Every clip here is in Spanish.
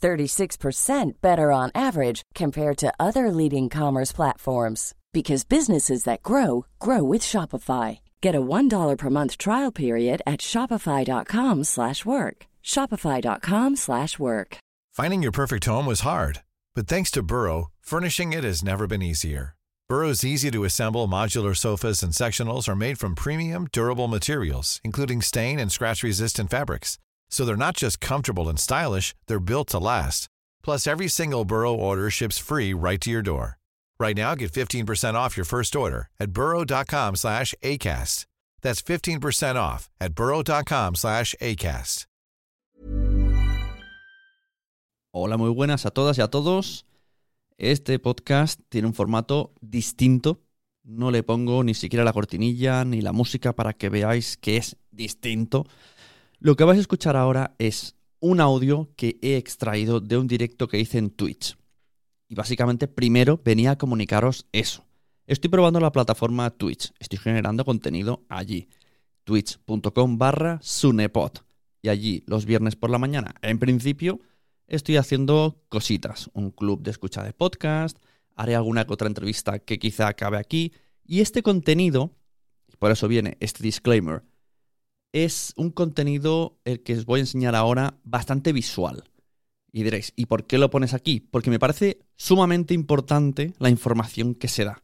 36% better on average compared to other leading commerce platforms because businesses that grow grow with Shopify. Get a $1 per month trial period at shopify.com/work. shopify.com/work. Finding your perfect home was hard, but thanks to Burrow, furnishing it has never been easier. Burrow's easy to assemble modular sofas and sectionals are made from premium, durable materials, including stain and scratch resistant fabrics. So they're not just comfortable and stylish, they're built to last. Plus, every single Burrow order ships free right to your door. Right now, get 15% off your first order at burrow.com slash ACAST. That's 15% off at burrow.com slash ACAST. Hola, muy buenas a todas y a todos. Este podcast tiene un formato distinto. No le pongo ni siquiera la cortinilla ni la música para que veáis que es distinto. Lo que vais a escuchar ahora es un audio que he extraído de un directo que hice en Twitch. Y básicamente primero venía a comunicaros eso. Estoy probando la plataforma Twitch. Estoy generando contenido allí. Twitch.com barra Sunepod. Y allí los viernes por la mañana, en principio, estoy haciendo cositas. Un club de escucha de podcast. Haré alguna otra entrevista que quizá acabe aquí. Y este contenido, por eso viene este disclaimer, es un contenido el que os voy a enseñar ahora bastante visual. Y diréis, ¿y por qué lo pones aquí? Porque me parece sumamente importante la información que se da.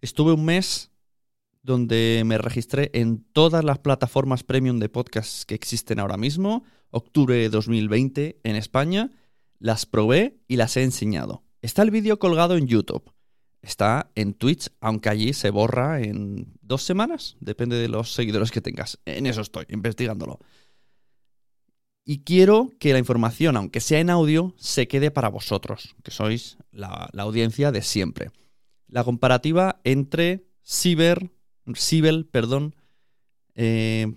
Estuve un mes donde me registré en todas las plataformas premium de podcasts que existen ahora mismo, octubre de 2020 en España, las probé y las he enseñado. Está el vídeo colgado en YouTube. Está en Twitch, aunque allí se borra en dos semanas, depende de los seguidores que tengas. En eso estoy, investigándolo. Y quiero que la información, aunque sea en audio, se quede para vosotros, que sois la, audiencia de siempre. La comparativa entre Ciber, Sibel, perdón, eh,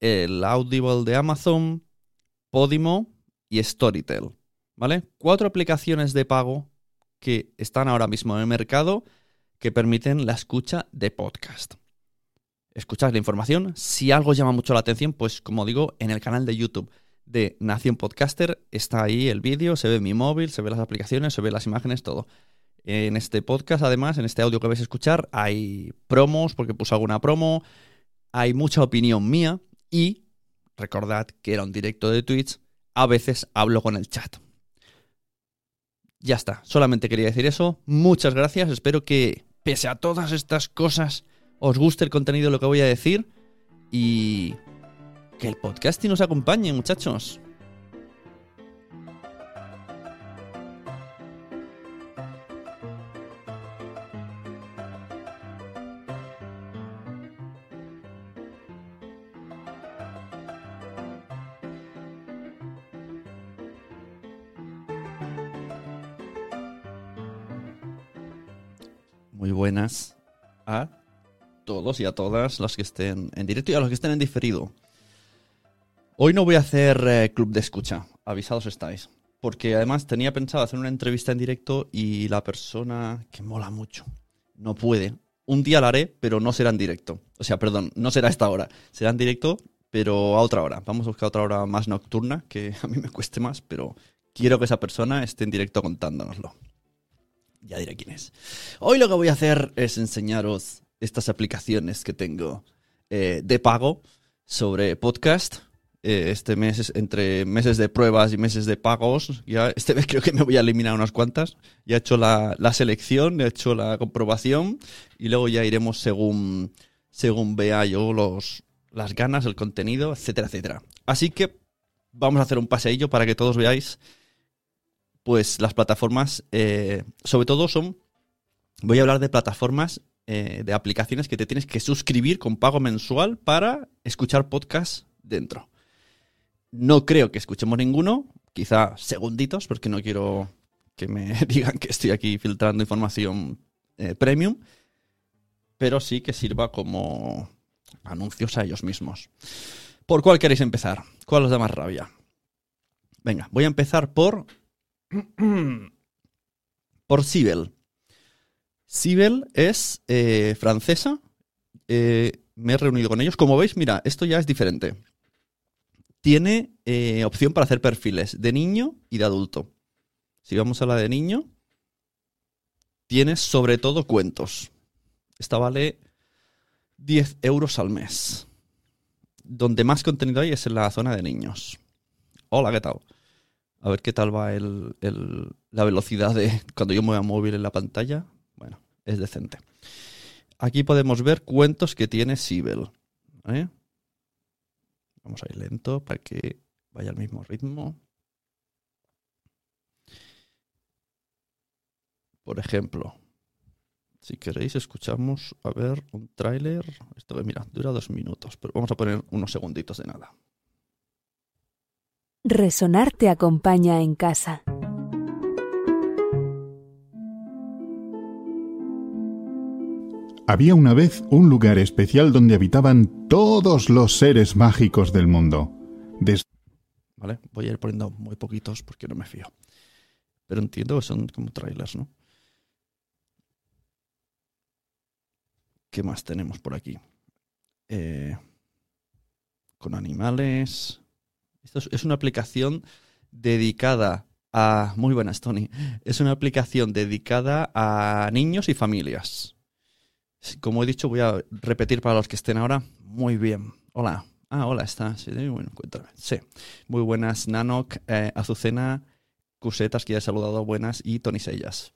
el Audible de Amazon, Podimo y Storytel. ¿Vale? Cuatro aplicaciones de pago que están ahora mismo en el mercado que permiten la escucha de podcast. Escuchad la información. Si algo llama mucho la atención, pues como digo, en el canal de YouTube de Nación Podcaster está ahí el vídeo, se ve mi móvil, se ve las aplicaciones, se ve las imágenes, todo. En este podcast, además, en este audio que vais a escuchar, hay promos, porque puse alguna promo, hay mucha opinión mía y recordad que era un directo de Twitch, a veces hablo con el chat. Ya está, solamente quería decir eso. Muchas gracias, espero que pese a todas estas cosas os guste el contenido de lo que voy a decir y que el podcasting nos acompañe, muchachos. Muy buenas a todos y a todas los que estén en directo y a los que estén en diferido. Hoy no voy a hacer eh, club de escucha, avisados estáis. Porque además tenía pensado hacer una entrevista en directo y la persona que mola mucho no puede. Un día la haré, pero no será en directo. O sea, perdón, no será a esta hora. Será en directo, pero a otra hora. Vamos a buscar otra hora más nocturna, que a mí me cueste más, pero quiero que esa persona esté en directo contándonoslo. Ya diré quién es. Hoy lo que voy a hacer es enseñaros estas aplicaciones que tengo eh, de pago sobre podcast. eh, este mes, es entre meses de pruebas y meses de pagos, ya este mes creo que me voy a eliminar unas cuantas. Ya he hecho la, la selección, he hecho la comprobación y luego ya iremos según, según vea yo los, las ganas, el contenido, etcétera, etcétera. Así que vamos a hacer un paseillo para que todos veáis pues las plataformas, eh, sobre todo son, voy a hablar de plataformas, eh, de aplicaciones que te tienes que suscribir con pago mensual para escuchar podcasts dentro. No creo que escuchemos ninguno, quizá segunditos, porque no quiero que me digan que estoy aquí filtrando información eh, premium, pero sí que sirva como anuncios a ellos mismos. ¿Por cuál queréis empezar? ¿Cuál os da más rabia? Venga, voy a empezar por por Sibel. Sibel es eh, francesa. Eh, me he reunido con ellos. Como veis, mira, esto ya es diferente. Tiene eh, opción para hacer perfiles de niño y de adulto. Si vamos a la de niño, tienes sobre todo cuentos. Esta vale 10 euros al mes. Donde más contenido hay es en la zona de niños. Hola, ¿qué tal? A ver qué tal va el, la velocidad de cuando yo mueva móvil en la pantalla. Bueno, es decente. Aquí podemos ver cuentos que tiene Sibel. ¿eh? Vamos a ir lento para que vaya al mismo ritmo. Por ejemplo, si queréis, escuchamos a ver un tráiler. Esto, mira, dura dos minutos, pero vamos a poner unos segunditos de nada. Resonar te acompaña en casa. Había una vez un lugar especial donde habitaban todos los seres mágicos del mundo. Vale, voy a ir poniendo muy poquitos porque no me fío. Pero entiendo que son como trailers, ¿no? ¿Qué más tenemos por aquí? Eh, con animales. Esto es, una aplicación dedicada a. Muy buenas, Tony. Es una aplicación dedicada a niños y familias. Como he dicho, voy a repetir para los que estén ahora. Muy bien. Hola. Ah, hola, está. Sí, bueno, cuéntame. Sí. Muy buenas, Nanok, eh, Azucena, Cusetas, que ya he saludado, buenas, y Tony Sellas.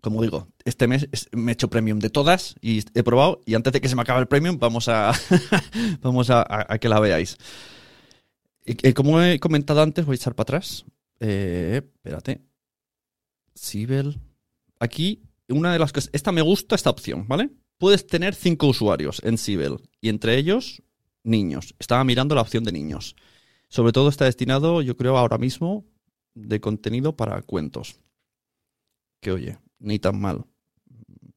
Como digo, este mes es- me he hecho premium de todas y he probado. Y antes de que se me acabe el premium, vamos a, vamos a que la veáis. Y como he comentado antes, voy a echar para atrás. Eh, espérate. Sibel. Aquí, una de las cosas. Esta me gusta, esta opción, ¿vale? Puedes tener cinco usuarios en Sibel. Y entre ellos, niños. Estaba mirando la opción de niños. Sobre todo está destinado, yo creo, ahora mismo, de contenido para cuentos. Que oye, ni tan mal.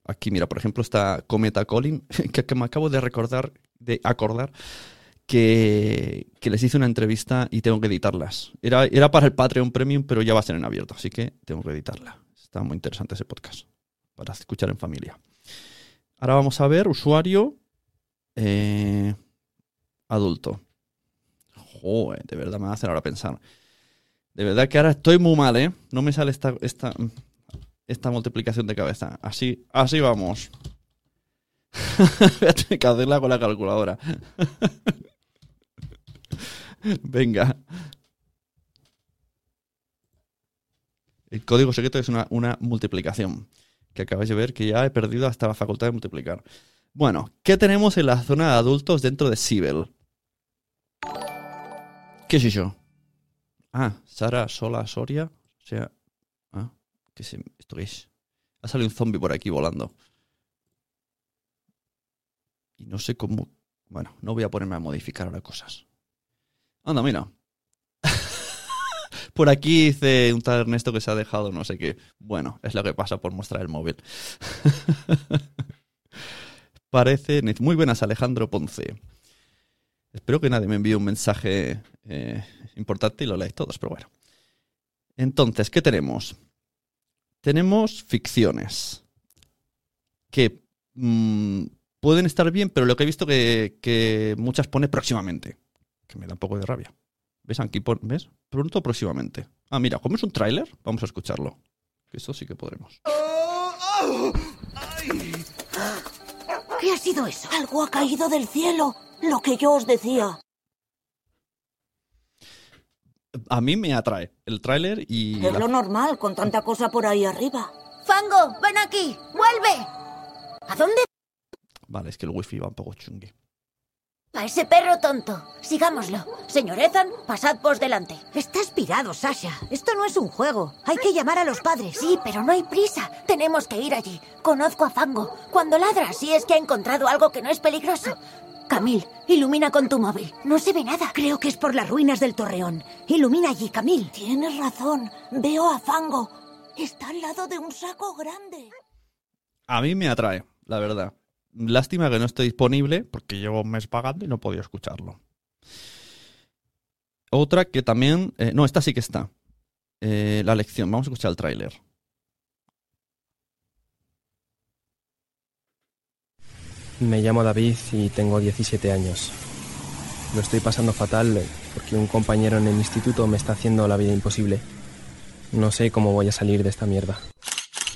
Aquí, mira, por ejemplo, está Cometa Colin, que me acabo de recordar, de acordar, que, les hice una entrevista y tengo que editarlas. Era, era para el Patreon Premium, pero ya va a ser en abierto, así que tengo que editarla. Está muy interesante ese podcast para escuchar en familia. Ahora vamos a ver usuario eh, adulto. Joder, de verdad me hacer ahora pensar. De verdad que ahora estoy muy mal, ¿eh? No me sale esta, esta, esta multiplicación de cabeza. Así, así vamos. Voy a tener que hacerla con la calculadora. Venga. El código secreto es una, multiplicación. Que acabáis de ver que ya he perdido hasta la facultad de multiplicar. Bueno, ¿qué tenemos en la zona de adultos dentro de Sibel? ¿Qué es eso? Ah, Sara Sola Soria. O sea. Ah, ¿qué es esto qué es? Ha salido un zombie por aquí volando. Y no sé cómo. Bueno, no voy a ponerme a modificar ahora cosas. Anda, mira. por aquí dice un tal Ernesto que se ha dejado no sé qué. Bueno, es lo que pasa por mostrar el móvil. Parece. Muy buenas, Alejandro Ponce. Espero que nadie me envíe un mensaje eh, importante y lo leáis todos, pero bueno. Entonces, ¿qué tenemos? Tenemos ficciones que mm, pueden estar bien, pero lo que he visto que, que muchas pone próximamente, que me da un poco de rabia. ¿Ves? Aquí pon- ¿ves? Pronto próximamente. Ah, mira, como es un tráiler, vamos a escucharlo. Que eso sí que podremos. ¿Qué ha sido eso? Algo ha caído del cielo. Lo que yo os decía. A mí me atrae el tráiler y... Es la- lo normal con tanta cosa por ahí arriba. Fango, ven aquí, vuelve. ¿A dónde? Vale, es que el wifi va un poco chungui. A ese perro tonto. Sigámoslo. Señor Ethan, pasad por delante. Estás pirado, Sasha. Esto no es un juego. Hay que llamar a los padres. Sí, pero no hay prisa. Tenemos que ir allí. Conozco a Fango. Cuando ladra, así es que ha encontrado algo que no es peligroso. Camil, ilumina con tu móvil. No se ve nada. Creo que es por las ruinas del torreón. Ilumina allí, Camil. Tienes razón. Veo a Fango. Está al lado de un saco grande. A mí me atrae, la verdad. Lástima que no esté disponible porque llevo un mes pagando y no podido escucharlo. Otra que también... eh, no, esta sí que está. Eh, la lección. Vamos a escuchar el tráiler. Me llamo David y tengo 17 años. Lo estoy pasando fatal porque un compañero en el instituto me está haciendo la vida imposible. No sé cómo voy a salir de esta mierda.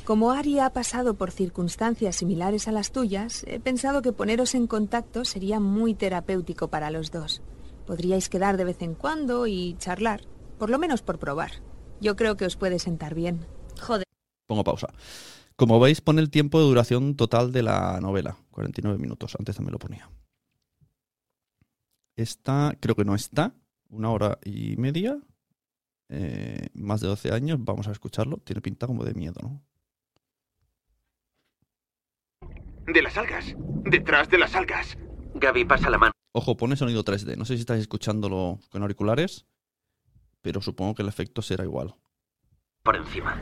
Como Ari ha pasado por circunstancias similares a las tuyas, he pensado que poneros en contacto sería muy terapéutico para los dos. Podríais quedar de vez en cuando y charlar, por lo menos por probar. Yo creo que os puede sentar bien. Joder. Pongo pausa. Como veis, pone el tiempo de duración total de la novela. 49 minutos. Antes también lo ponía. Esta creo que no está. Una hora y media. Eh, más de 12 años. Vamos a escucharlo. Tiene pinta como de miedo, ¿no? De las algas. Detrás de las algas. Gaby, pasa la mano. Ojo, pone sonido 3D. No sé si estáis escuchándolo con auriculares, pero supongo que el efecto será igual. Por encima.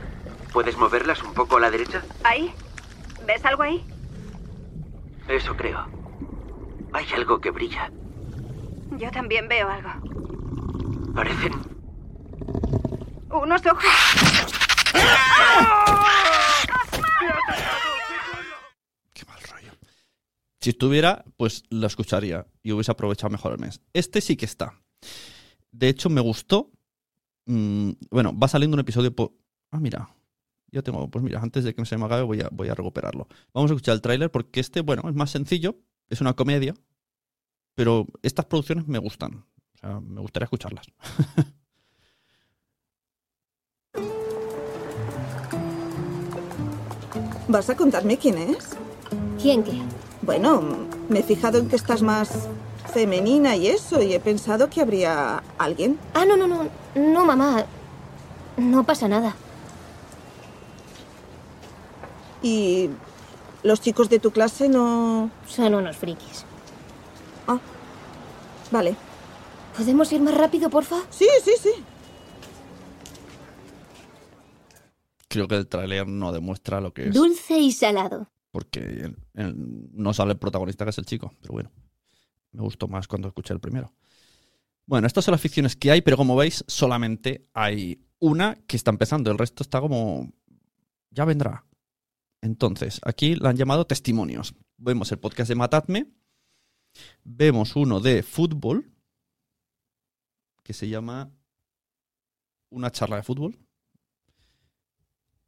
¿Puedes moverlas un poco a la derecha? ¿Ahí? ¿Ves algo ahí? Eso creo. Hay algo que brilla. Yo también veo algo. Parecen... Unos ojos. Si estuviera, pues lo escucharía y hubiese aprovechado mejor el mes. Este sí que está. De hecho, me gustó. Mm, bueno, va saliendo un episodio por... Ah, mira. Yo tengo... Pues mira, antes de que se me acabe voy a, voy a recuperarlo. Vamos a escuchar el tráiler porque este, bueno, es más sencillo. Es una comedia. Pero estas producciones me gustan. O sea, me gustaría escucharlas. ¿Vas a contarme quién es? ¿Quién qué? Bueno, me he fijado en que estás más femenina y eso, y he pensado que habría alguien. Ah, no, no, no. No, mamá. No pasa nada. ¿Y los chicos de tu clase no...? Son unos frikis. Ah, vale. ¿Podemos ir más rápido, porfa? Sí, sí, sí. Creo que el tráiler no demuestra lo que es. Dulce y salado. Porque no sale el protagonista, que es el chico. Pero bueno, me gustó más cuando escuché el primero. Bueno, estas son las ficciones que hay, pero como veis, solamente hay una que está empezando. El resto está como... Ya vendrá. Entonces, aquí la han llamado testimonios. Vemos el podcast de Matadme. Vemos uno de fútbol, que se llama Una charla de fútbol.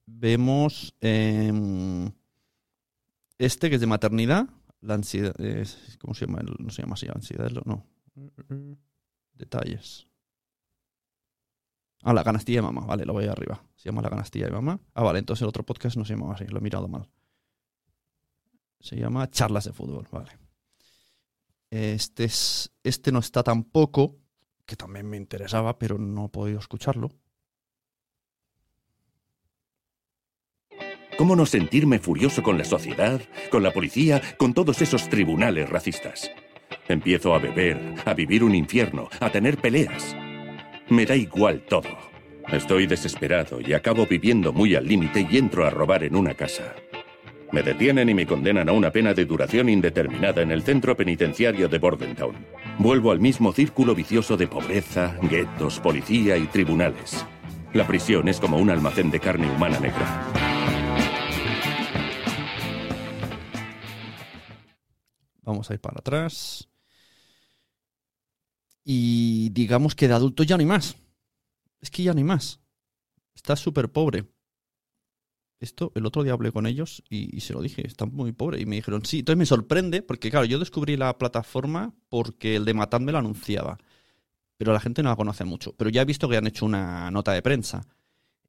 Vemos em, este que es de maternidad, la ansiedad, es- ¿cómo se llama? No se llama así, ansiedad, no. Detalles. Ah, la canastilla de mamá, vale, lo voy arriba. Se llama la canastilla de mamá. Ah, vale, entonces el otro podcast no se llamaba así, lo he mirado mal. Se llama Charlas de Fútbol, vale. Este, es, este no está tampoco, que también me interesaba, pero no he podido escucharlo. ¿Cómo no sentirme furioso con la sociedad, con la policía, con todos esos tribunales racistas? Empiezo a beber, a vivir un infierno, a tener peleas. Me da igual todo. Estoy desesperado y acabo viviendo muy al límite y entro a robar en una casa. Me detienen y me condenan a una pena de duración indeterminada en el centro penitenciario de Bordentown. Vuelvo al mismo círculo vicioso de pobreza, guetos, policía y tribunales. La prisión es como un almacén de carne humana negra. Vamos a ir para atrás. Y digamos que de adulto ya no hay más. Es que ya no hay más. Está súper pobre. Esto, el otro día hablé con ellos y, se lo dije, está muy pobre. Y me dijeron, sí, entonces me sorprende, porque claro, yo descubrí la plataforma porque el de Matad me lo anunciaba. pero la gente no la conoce mucho. Pero ya he visto que han hecho una nota de prensa.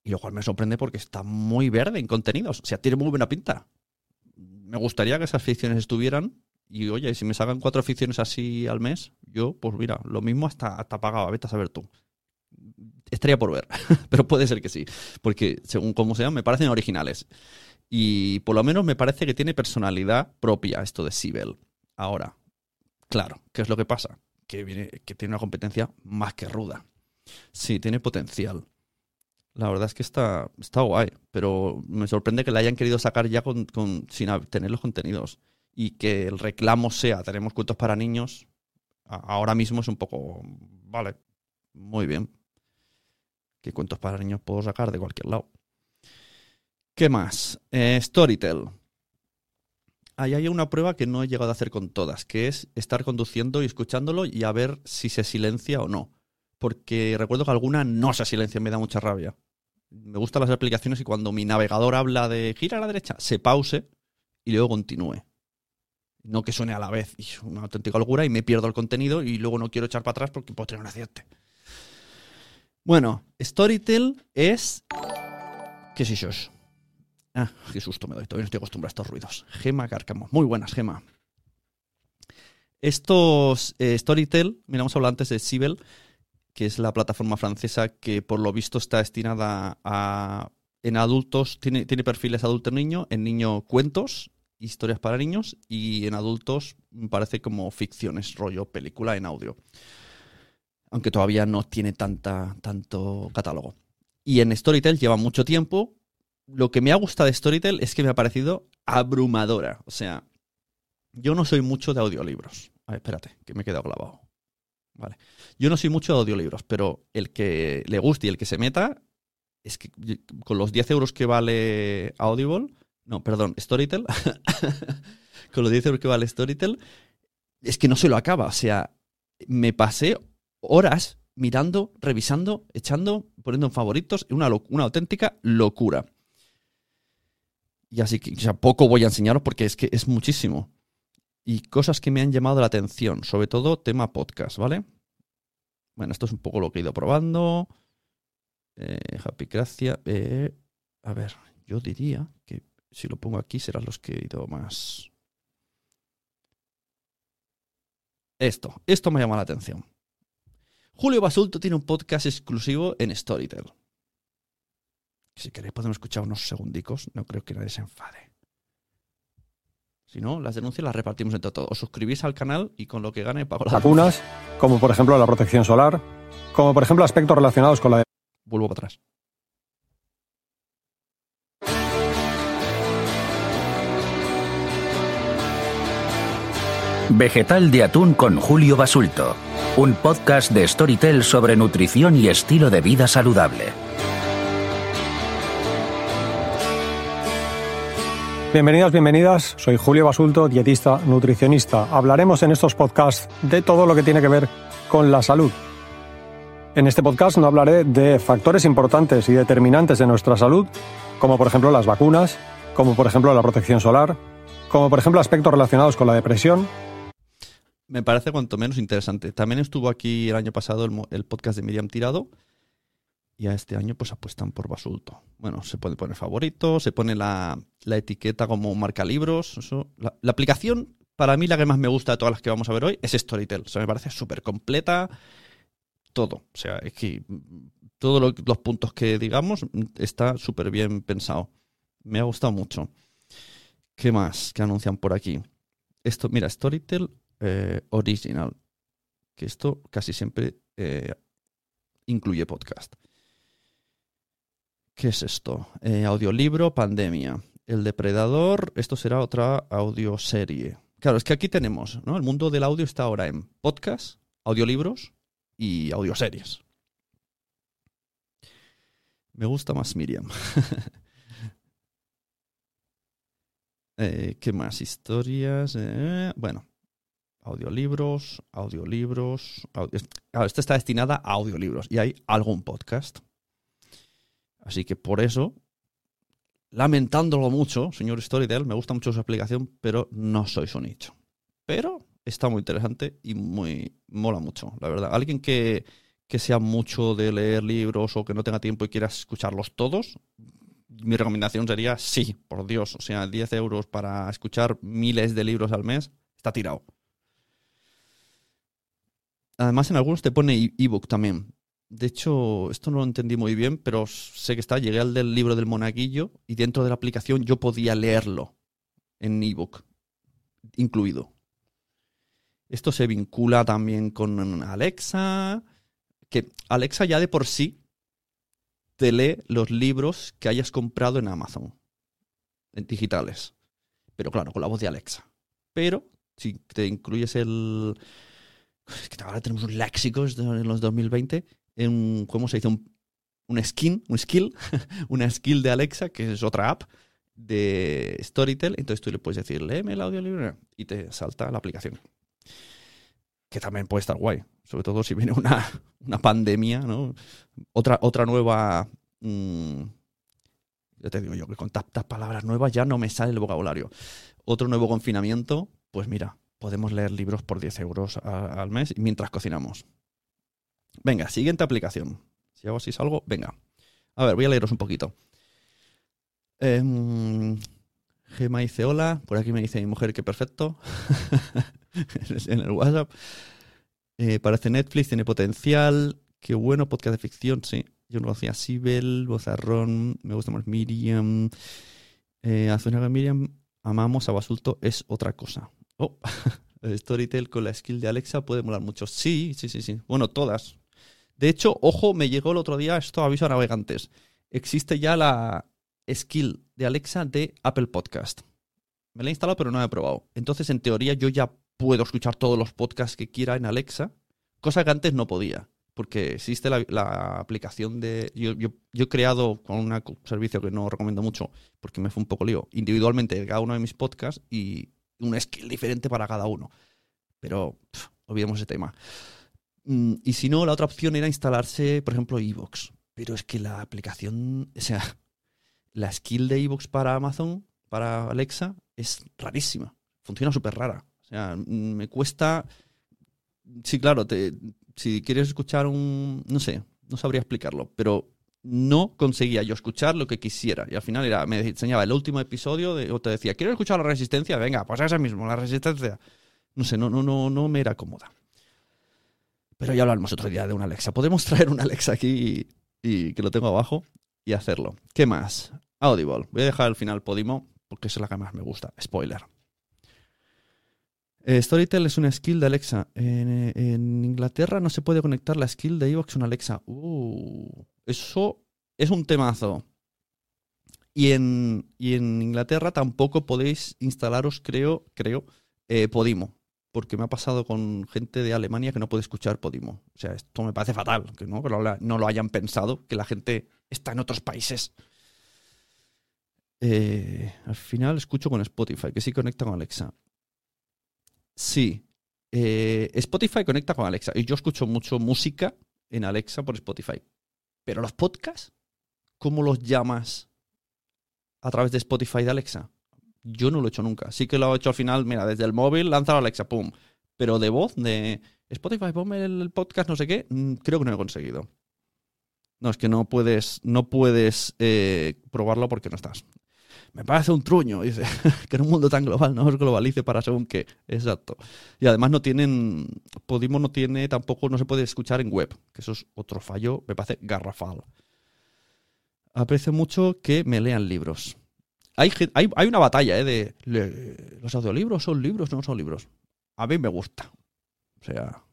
Y lo cual me sorprende porque está muy verde en contenidos. O sea, tiene muy buena pinta. Me gustaría que esas ficciones estuvieran. Y oye, si me sacan cuatro ficciones así al mes, yo, pues mira, lo mismo hasta, hasta pagaba, vete a saber tú. Estaría por ver, pero puede ser que sí. Porque según cómo sean, me parecen originales. Y por lo menos me parece que tiene personalidad propia esto de Sibel. Ahora, claro, ¿qué es lo que pasa? Que, viene, que tiene una competencia más que ruda. Sí, tiene potencial. La verdad es que está, está guay, pero me sorprende que la hayan querido sacar ya con, sin tener los contenidos. Y que el reclamo sea, tenemos cuentos para niños, ahora mismo es un poco, vale, muy bien. ¿Qué cuentos para niños puedo sacar de cualquier lado? ¿Qué más? Eh, Storytel. Ahí hay una prueba que no he llegado a hacer con todas, que es estar conduciendo y escuchándolo y a ver si se silencia o no. Porque recuerdo que alguna no se silencia, me da mucha rabia. Me gustan las aplicaciones y cuando mi navegador habla de gira a la derecha, se pause y luego continúe. No que suene a la vez. Es una auténtica locura y me pierdo el contenido y luego no quiero echar para atrás porque puedo tener un accidente. Bueno, Storytel es... ¿Qué es eso? Ah, qué susto me doy, todavía no estoy acostumbrado a estos ruidos. Gema Cárcamo, muy buenas, Gema. Estos eh, Storytel, miramos a hablar antes de Sibel, que es la plataforma francesa que por lo visto está destinada a en adultos, tiene, tiene perfiles adulto-niño, en niño cuentos, historias para niños, y en adultos parece como ficciones, rollo película en audio. Aunque todavía no tiene tanta, tanto catálogo. Y en Storytel lleva mucho tiempo, lo que me ha gustado de Storytel es que me ha parecido abrumadora. O sea, yo no soy mucho de audiolibros. A ver, espérate, que me he quedado clavado. Vale. Yo no soy mucho de audiolibros, pero el que le guste y el que se meta, es que con los 10 euros que vale Audible, no, perdón, Storytel, con los 10 euros que vale Storytel, es que no se lo acaba. O sea, me pasé horas mirando, revisando, echando, poniendo en favoritos, una, una auténtica locura. Y así que, o sea, poco voy a enseñaros porque es que es muchísimo. Y cosas que me han llamado la atención, sobre todo tema podcast, ¿vale? Bueno, esto es un poco lo que he ido probando. Eh, Happy Gracia. Eh, a ver, yo diría que si lo pongo aquí serán los que he ido más. Esto, esto me llama la atención. Julio Basulto tiene un podcast exclusivo en Storytel. Si queréis podemos escuchar unos segundicos, no creo que nadie se enfade. Si no, las denuncias las repartimos entre todos. Os suscribís al canal y con lo que gane pago las vacunas, como por ejemplo la protección solar, como por ejemplo aspectos relacionados con la... Vuelvo para atrás. Vegetal de atún con Julio Basulto, un podcast de Storytel sobre nutrición y estilo de vida saludable. Bienvenidos, bienvenidas. Soy Julio Basulto, dietista, nutricionista. Hablaremos en estos podcasts de todo lo que tiene que ver con la salud. En este podcast no hablaré de factores importantes y determinantes de nuestra salud, como por ejemplo las vacunas, como por ejemplo la protección solar, como por ejemplo aspectos relacionados con la depresión. Me parece cuanto menos interesante. También estuvo aquí el año pasado el, podcast de Miriam Tirado, y a este año pues apuestan por Basulto. Bueno, se puede poner favorito, se pone la, etiqueta como marca libros. La, aplicación, para mí la que más me gusta de todas las que vamos a ver hoy, es Storytel. O sea, me parece súper completa. Todo. O sea, es que todos los puntos que digamos está súper bien pensado. Me ha gustado mucho. ¿Qué más que anuncian por aquí? Esto, mira, Storytel eh, Original. Que esto casi siempre eh, incluye podcast. ¿Qué es esto? Eh, audiolibro, pandemia. El depredador, esto será otra audioserie. Claro, es que aquí tenemos, ¿no? El mundo del audio está ahora en podcast, audiolibros y audioseries. Me gusta más Miriam. ¿Qué más? Historias. Bueno, audiolibros, audiolibros. Claro, esta está destinada a audiolibros y hay algún podcast. Así que por eso, lamentándolo mucho, señor Storytel, me gusta mucho su aplicación, pero no soy su nicho. Pero está muy interesante y muy mola mucho, la verdad. Alguien que, que sea mucho de leer libros o que no tenga tiempo y quiera escucharlos todos, mi recomendación sería sí, por Dios. O sea, 10 euros para escuchar miles de libros al mes está tirado. Además, en algunos te pone e- ebook también. De hecho, esto no lo entendí muy bien, pero sé que está. Llegué al del libro del monaguillo y dentro de la aplicación yo podía leerlo en ebook, incluido. Esto se vincula también con Alexa, que Alexa ya de por sí te lee los libros que hayas comprado en Amazon, en digitales. Pero claro, con la voz de Alexa. Pero si te incluyes el... Que ahora tenemos un léxico en los 2020, en, ¿cómo se dice? Un, un skin, un skill, una skill de Alexa, que es otra app de Storytel. Entonces tú le puedes decir, léeme el audiolibro y te salta la aplicación. Que también puede estar guay, sobre todo si viene una, una pandemia, ¿no? Otra, otra nueva... Mmm, ya te digo yo que con tantas palabras nuevas ya no me sale el vocabulario. Otro nuevo confinamiento, pues mira, podemos leer libros por 10 euros al mes mientras cocinamos. Venga, siguiente aplicación. Si hago así salgo, venga. A ver, voy a leeros un poquito. Eh, Gema dice hola. Por aquí me dice mi mujer que perfecto. en el WhatsApp. Eh, parece Netflix, tiene potencial. Qué bueno, podcast de ficción, sí. Yo no lo hacía Sibel, Bozarrón, me gusta más Miriam. Eh, Azuna Miriam, amamos a Basulto, es otra cosa. Oh, Storytel con la skill de Alexa puede molar mucho. Sí, sí, sí, sí. Bueno, todas. De hecho, ojo, me llegó el otro día, esto aviso a navegantes. Existe ya la skill de Alexa de Apple Podcast. Me la he instalado, pero no la he probado. Entonces, en teoría, yo ya puedo escuchar todos los podcasts que quiera en Alexa, cosa que antes no podía porque existe la, aplicación de... Yo, yo, yo, he creado con un servicio que no recomiendo mucho, porque me fue un poco lío, individualmente cada uno de mis podcasts y un skill diferente para cada uno. Pero olvidemos ese tema. Mm, y si no, la otra opción era instalarse, por ejemplo, Evox. Pero es que la aplicación, o sea, la skill de Evox para Amazon, para Alexa, es rarísima. Funciona súper rara. O sea, me cuesta... Sí, claro, si quieres escuchar un, no sé, no sabría explicarlo, pero no conseguía yo escuchar lo que quisiera. Y al final era, me enseñaba el último episodio de, o te decía, ¿quieres escuchar la resistencia? Venga, pues ese mismo, la resistencia. No sé, no, no, no, no me era cómoda. Pero ya hablaremos otro día de una Alexa. Podemos traer una Alexa aquí y, que lo tengo abajo y hacerlo. ¿Qué más? Audible. Voy a dejar al final Podimo porque es la que más me gusta. Spoiler. Eh, Storytel es una skill de Alexa. En, en, Inglaterra no se puede conectar la skill de Evox con Alexa. Uh, eso es un temazo. Y en, y en, Inglaterra tampoco podéis instalaros, creo, creo, eh, Podimo. Porque me ha pasado con gente de Alemania que no puede escuchar Podimo. O sea, esto me parece fatal, que no, que no lo hayan pensado, que la gente está en otros países. Eh, al final escucho con Spotify, que sí conecta con Alexa. Sí. Eh, Spotify conecta con Alexa. Y yo escucho mucho música en Alexa por Spotify. Pero los podcasts, ¿cómo los llamas a través de Spotify de Alexa? Yo no lo he hecho nunca. Sí que lo he hecho al final, mira, desde el móvil, lanzar Alexa, pum. Pero de voz, de Spotify, ponme el podcast, no sé qué, creo que no he conseguido. No, es que no puedes, no puedes eh, probarlo porque no estás me parece un truño, dice, que en un mundo tan global no os globalice para según qué. Exacto. Y además no tienen, Podimo no tiene, tampoco no se puede escuchar en web, que eso es otro fallo, me parece garrafal. Aprecio mucho que me lean libros. Hay, hay, hay una batalla ¿eh? de los audiolibros son libros, no son libros. A mí me gusta. O sea,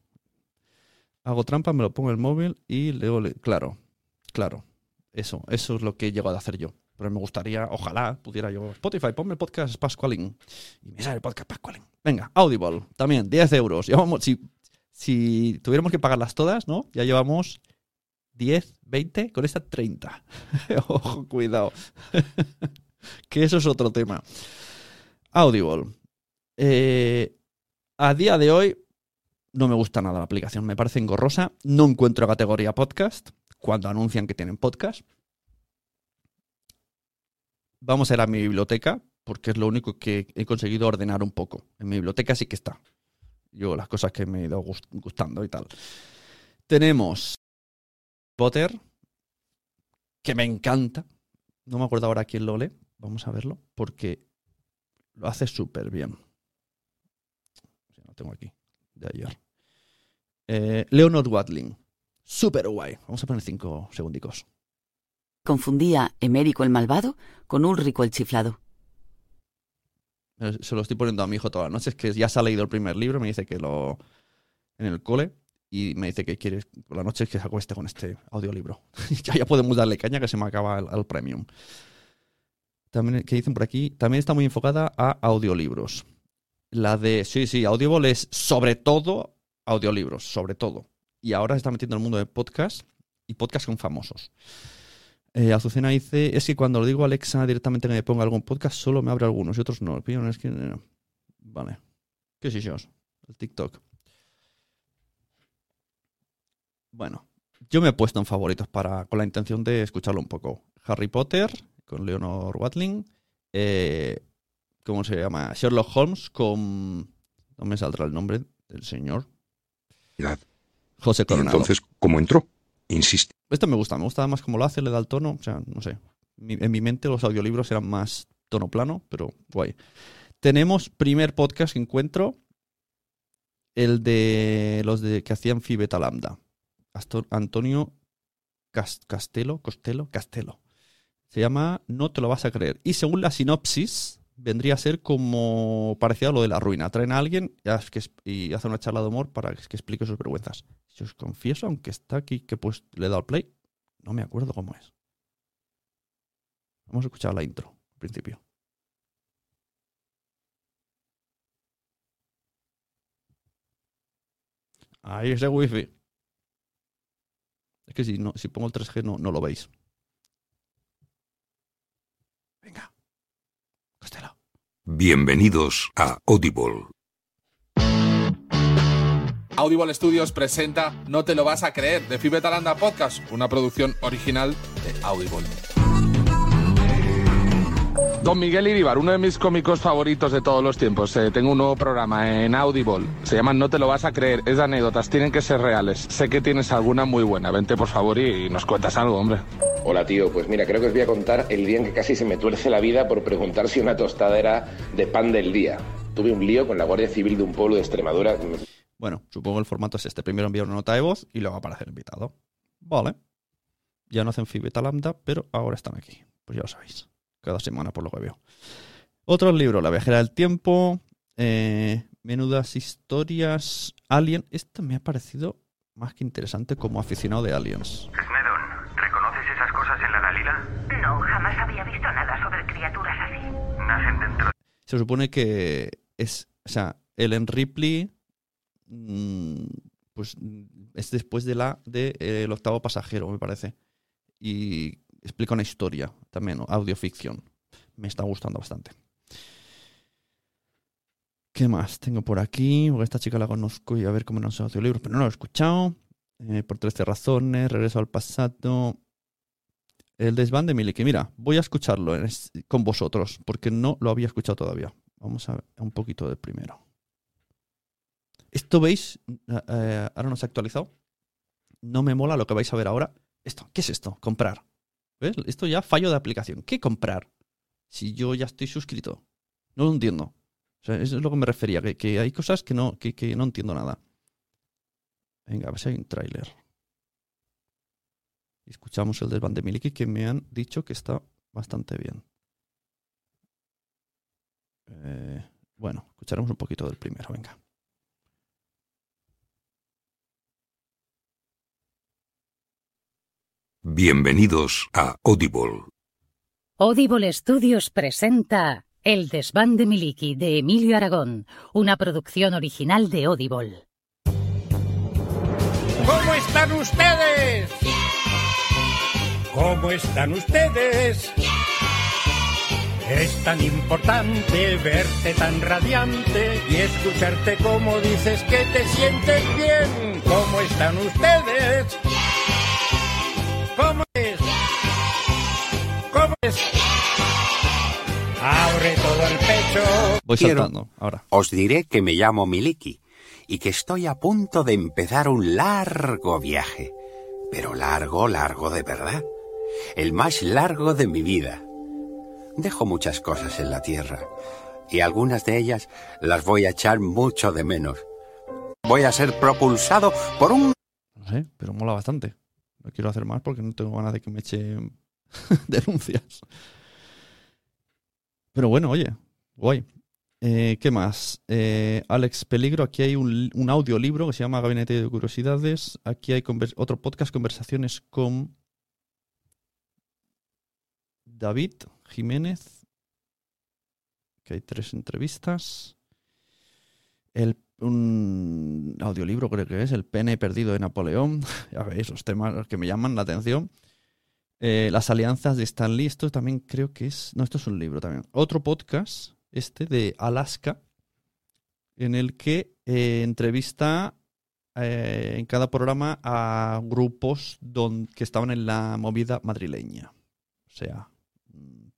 hago trampa, me lo pongo en el móvil y leo, claro, claro. Eso, eso es lo que he llegado a hacer yo. Pero me gustaría, ojalá pudiera yo, Spotify, ponme el podcast Pascualín. Y me sale el podcast Pascualín. Venga, Audible, también, 10 euros. Llevamos, si, si tuviéramos que pagarlas todas, ¿no? Ya llevamos 10, 20, con esta 30. Ojo, cuidado. que eso es otro tema. Audible. Eh, a día de hoy no me gusta nada la aplicación, me parece engorrosa. No encuentro categoría podcast cuando anuncian que tienen podcast vamos a ir a mi biblioteca, porque es lo único que he conseguido ordenar un poco. En mi biblioteca sí que está. yo las cosas que me he ido gust- gustando y tal. Tenemos Potter, que me encanta. No me acuerdo ahora quién lo lee. Vamos a verlo, porque lo hace súper bien. Lo tengo aquí, de ayer. Eh, Leonard Watling. Súper guay. Vamos a poner cinco segundicos. Confundía Emérico el malvado con Ulrico el chiflado. Se lo estoy poniendo a mi hijo todas las noches, que ya se ha leído el primer libro, me dice que lo... en el cole, y me dice que quiere por la noche que se acueste con este audiolibro. ya, podemos darle caña que se me acaba el, el premium. También, que dicen por aquí, también está muy enfocada a audiolibros. La de, sí, sí, Audible es sobre todo audiolibros, sobre todo. Y ahora se está metiendo en el mundo de podcast y podcast con famosos. Eh, Azucena dice, es que cuando lo digo a Alexa directamente que me ponga algún podcast, solo me abre algunos y otros no. Es que, eh, Vale. ¿Qué sé yo? El TikTok. Bueno, yo me he puesto en favoritos para, con la intención de escucharlo un poco. Harry Potter, con Leonor Watling. eh, ¿Cómo se llama? Sherlock Holmes con... No me saldrá el nombre del señor. José Y Coronado. entonces, ¿cómo entró? Insiste. Esto me gusta, me gusta más cómo lo hace, le da el tono. O sea, no sé. En mi mente los audiolibros eran más tono plano, pero guay. Tenemos primer podcast que encuentro. El de los de que hacían Phi Beta Lambda. Antonio Cas- Castelo, Costello, Castelo. Se llama No te lo vas a creer. Y según la sinopsis, vendría a ser como parecido a lo de la ruina. Traen a alguien y hace una charla de humor para que explique sus vergüenzas. Si os confieso, aunque está aquí que pues le he dado al play, no me acuerdo cómo es. Vamos a escuchar la intro, al principio. Ahí ese wifi. Es que si, no, si pongo el 3G no, no lo veis. Bienvenidos a Audible. Audible Studios presenta No te lo vas a creer de Fibetalanda Podcast, una producción original de Audible. Don Miguel Iribar, uno de mis cómicos favoritos de todos los tiempos. Eh, tengo un nuevo programa en Audible. Se llama No te lo vas a creer. Es de anécdotas, tienen que ser reales. Sé que tienes alguna muy buena. Vente por favor y nos cuentas algo, hombre. Hola tío, pues mira, creo que os voy a contar el día en que casi se me tuerce la vida por preguntar si una tostada era de pan del día. Tuve un lío con la Guardia Civil de un pueblo de Extremadura. Bueno, supongo el formato es este. Primero enviar una nota de voz y luego aparece el invitado. Vale. Ya no hacen Phi Beta Lambda, pero ahora están aquí. Pues ya lo sabéis. Cada semana por lo que veo. Otro libro, La viajera del tiempo. eh, menudas historias. Alien. Esto me ha parecido más que interesante como aficionado de Aliens. Snedon, ¿reconoces esas cosas en la Dalila? No, jamás había visto nada sobre criaturas así. Nacen dentro Se supone que es, o sea, Ellen Ripley, mm, pues es después de la de eh, el octavo pasajero, me parece, y explica una historia también, audioficción. Me está gustando bastante. ¿Qué más tengo por aquí? Porque esta chica la conozco y a ver cómo no son audiolibros, pero no lo he escuchado. Eh, por 13 razones, regreso al pasado. El desván de Miliki. Mira, voy a escucharlo es- con vosotros, porque no lo había escuchado todavía. Vamos a ver un poquito del primero. Esto veis, Eh, eh, ahora no se ha actualizado. No me mola lo que vais a ver ahora. Esto, ¿qué es esto? Comprar. ¿Ves? Esto ya fallo de aplicación. ¿Qué comprar? Si yo ya estoy suscrito. No lo entiendo. O sea, eso es lo que me refería, que, que hay cosas que no, que, que no entiendo nada. Venga, a ver si hay un tráiler. Escuchamos el desván de Miliki que me han dicho que está bastante bien. Eh, bueno, escucharemos un poquito del primero, venga. Bienvenidos a Audible. Audible Studios presenta El desván de Miliki de Emilio Aragón, una producción original de Audible. ¿Cómo están ustedes? ¿Cómo están ustedes? Es tan importante verte tan radiante y escucharte como dices que te sientes bien. ¿Cómo están ustedes? ¿Cómo es? ¿Cómo es? Abre todo el pecho. Voy Quiero- saltando ahora. Os diré que me llamo Miliki y que estoy a punto de empezar un largo viaje. Pero largo, largo de verdad. El más largo de mi vida. Dejo muchas cosas en la tierra y algunas de ellas las voy a echar mucho de menos. Voy a ser propulsado por un... No sé, pero mola bastante. No quiero hacer más porque no tengo ganas de que me echen denuncias. Pero bueno, oye, guay. Eh, ¿Qué más? Eh, Alex Peligro, aquí hay un, un, audiolibro que se llama Gabinete de Curiosidades. Aquí hay otro podcast, conversaciones con David Jiménez, que hay tres entrevistas. El, un audiolibro creo que es, El pene perdido de Napoleón. ya veis, los temas que me llaman la atención. Eh, las alianzas de Stanley, esto también creo que es... No, esto es un libro también. Otro podcast, este de Alaska, en el que eh, entrevista eh, en cada programa a grupos que estaban en la movida madrileña. O sea, mm,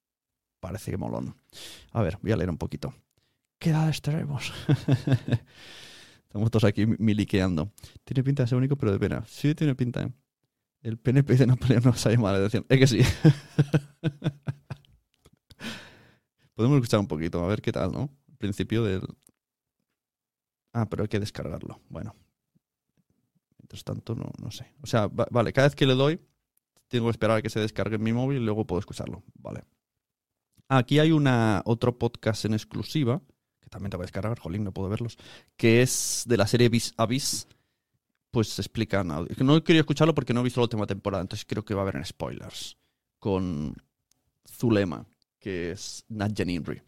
parece que molón. A ver, voy a leer un poquito. ¿Qué edades tenemos? Estamos todos aquí miliqueando. Tiene pinta de ser único, pero de pena. Sí, tiene pinta. ¿eh? El PNP de Napoleón nos ha llamado la atención. Es que sí. Podemos escuchar un poquito, a ver qué tal, ¿no? El principio del... Ah, pero hay que descargarlo. Bueno. Mientras tanto, no, no sé. O sea, vale, cada vez que le doy, tengo que esperar a que se descargue en mi móvil y luego puedo escucharlo. Vale. Aquí hay una otro podcast en exclusiva, también te voy a descargar, jolín, no puedo verlos, que es de la serie Vis a pues explican. No quería escucharlo porque no he visto la última temporada, entonces creo que va a haber en spoilers. Con Zulema, que es Nadja Inri.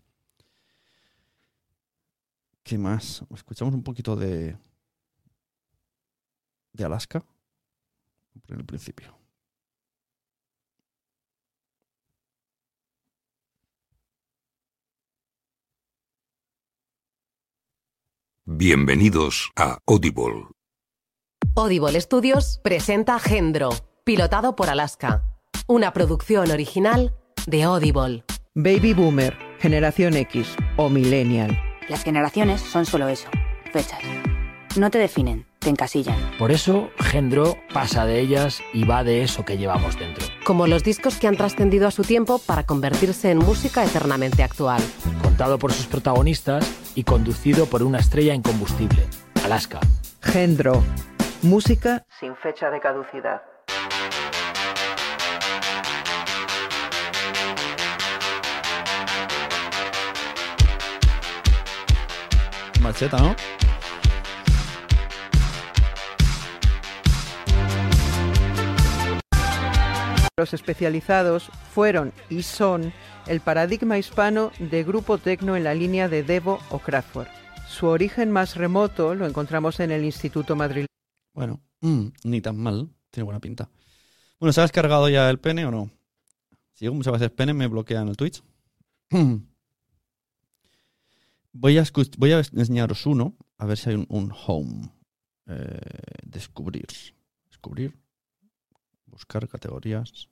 ¿Qué más? Escuchamos un poquito de. de Alaska. En el principio. Bienvenidos a Audible Audible Studios presenta Gendro, pilotado por Alaska. Una producción original de Audible. Baby Boomer, Generación X o Millennial. Las generaciones son solo eso, fechas. No te definen, te encasillan. Por eso, Gendro pasa de ellas y va de eso que llevamos dentro. Como los discos que han trascendido a su tiempo para convertirse en música eternamente actual. Contado por sus protagonistas y conducido por una estrella incombustible, Alaska. Gendro, Música sin fecha de caducidad. Macheta, ¿no? Los especializados fueron y son el paradigma hispano de grupo tecno en la línea de Devo o Kraftwerk. Su origen más remoto lo encontramos en el Instituto Madrid. Bueno, mm, ni tan mal. Tiene buena pinta. Bueno, ¿se ha descargado ya el pene o no? Si digo muchas veces pene, me bloquean el Twitch. voy, a voy a enseñaros uno, a ver si hay un, home. Eh, descubrir. Descubrir. Buscar categorías.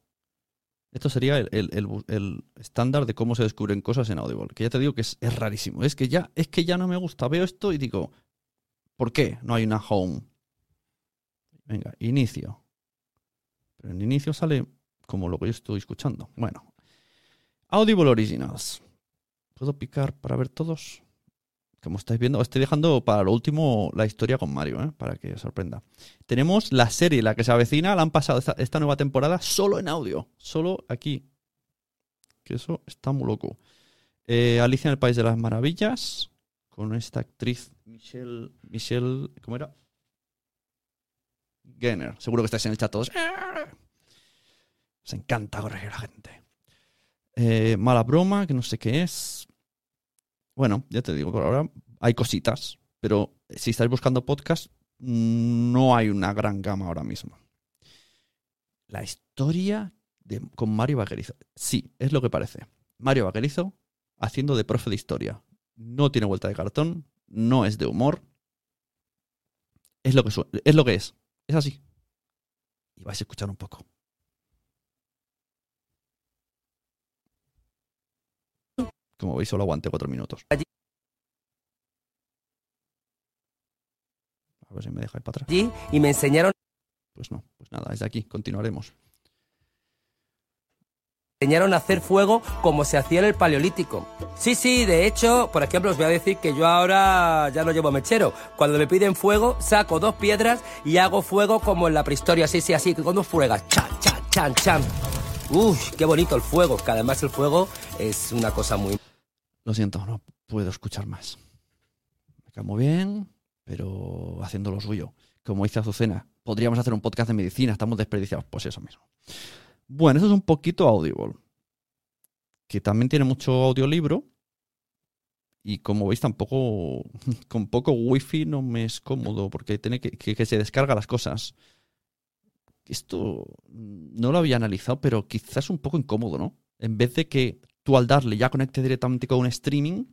Esto sería el, estándar de cómo se descubren cosas en Audible. Que ya te digo que es, es, rarísimo. Es que, ya, es que ya no me gusta. Veo esto y digo, ¿por qué no hay una home? Venga, inicio. Pero en inicio sale como lo que yo estoy escuchando. Bueno. Audible Originals. ¿Puedo picar para ver todos? Como estáis viendo, estoy dejando para lo último la historia con Mario, ¿eh? para que os sorprenda. Tenemos la serie, la que se avecina, la han pasado esta, nueva temporada solo en audio, solo aquí. Que eso está muy loco. Eh, Alicia en el País de las Maravillas, con esta actriz Michelle, Michelle, ¿cómo era? Gainer. Seguro que estáis en el chat todos. Se encanta corregir a la gente. Eh, mala broma, que no sé qué es. Bueno, ya te digo, por ahora hay cositas, pero si estáis buscando podcast, no hay una gran gama ahora mismo. La historia con Mario Vaquerizo. Sí, es lo que parece. Mario Vaquerizo haciendo de profe de historia. No tiene vuelta de cartón, no es de humor. Es lo que, es, lo que es. Es así. Y vais a escuchar un poco. Como veis, solo aguante cuatro minutos. ver si me dejáis para atrás. allí y me enseñaron Pues no, pues nada, desde aquí, continuaremos. enseñaron a hacer fuego como se hacía en el paleolítico. Sí, sí, de hecho, por ejemplo, os voy a decir que yo ahora ya no llevo mechero. Cuando me piden fuego, saco dos piedras y hago fuego como en la prehistoria, sí, sí, así, con dos fuegas. Chan, chan, chan, chan. Uf, qué bonito el fuego, que además el fuego es una cosa muy... Lo siento, no puedo escuchar más. Me cae bien, pero haciendo lo suyo. Como dice Azucena, podríamos hacer un podcast de medicina, estamos desperdiciados. Pues eso mismo. Bueno, eso es un poquito Audible. Que también tiene mucho audiolibro. Y como veis, tampoco. Con poco wifi no me es cómodo. Porque tiene que, que, que se descarga las cosas. Esto no lo había analizado, pero quizás un poco incómodo, ¿no? En vez de que tú al darle ya conecte directamente con un streaming,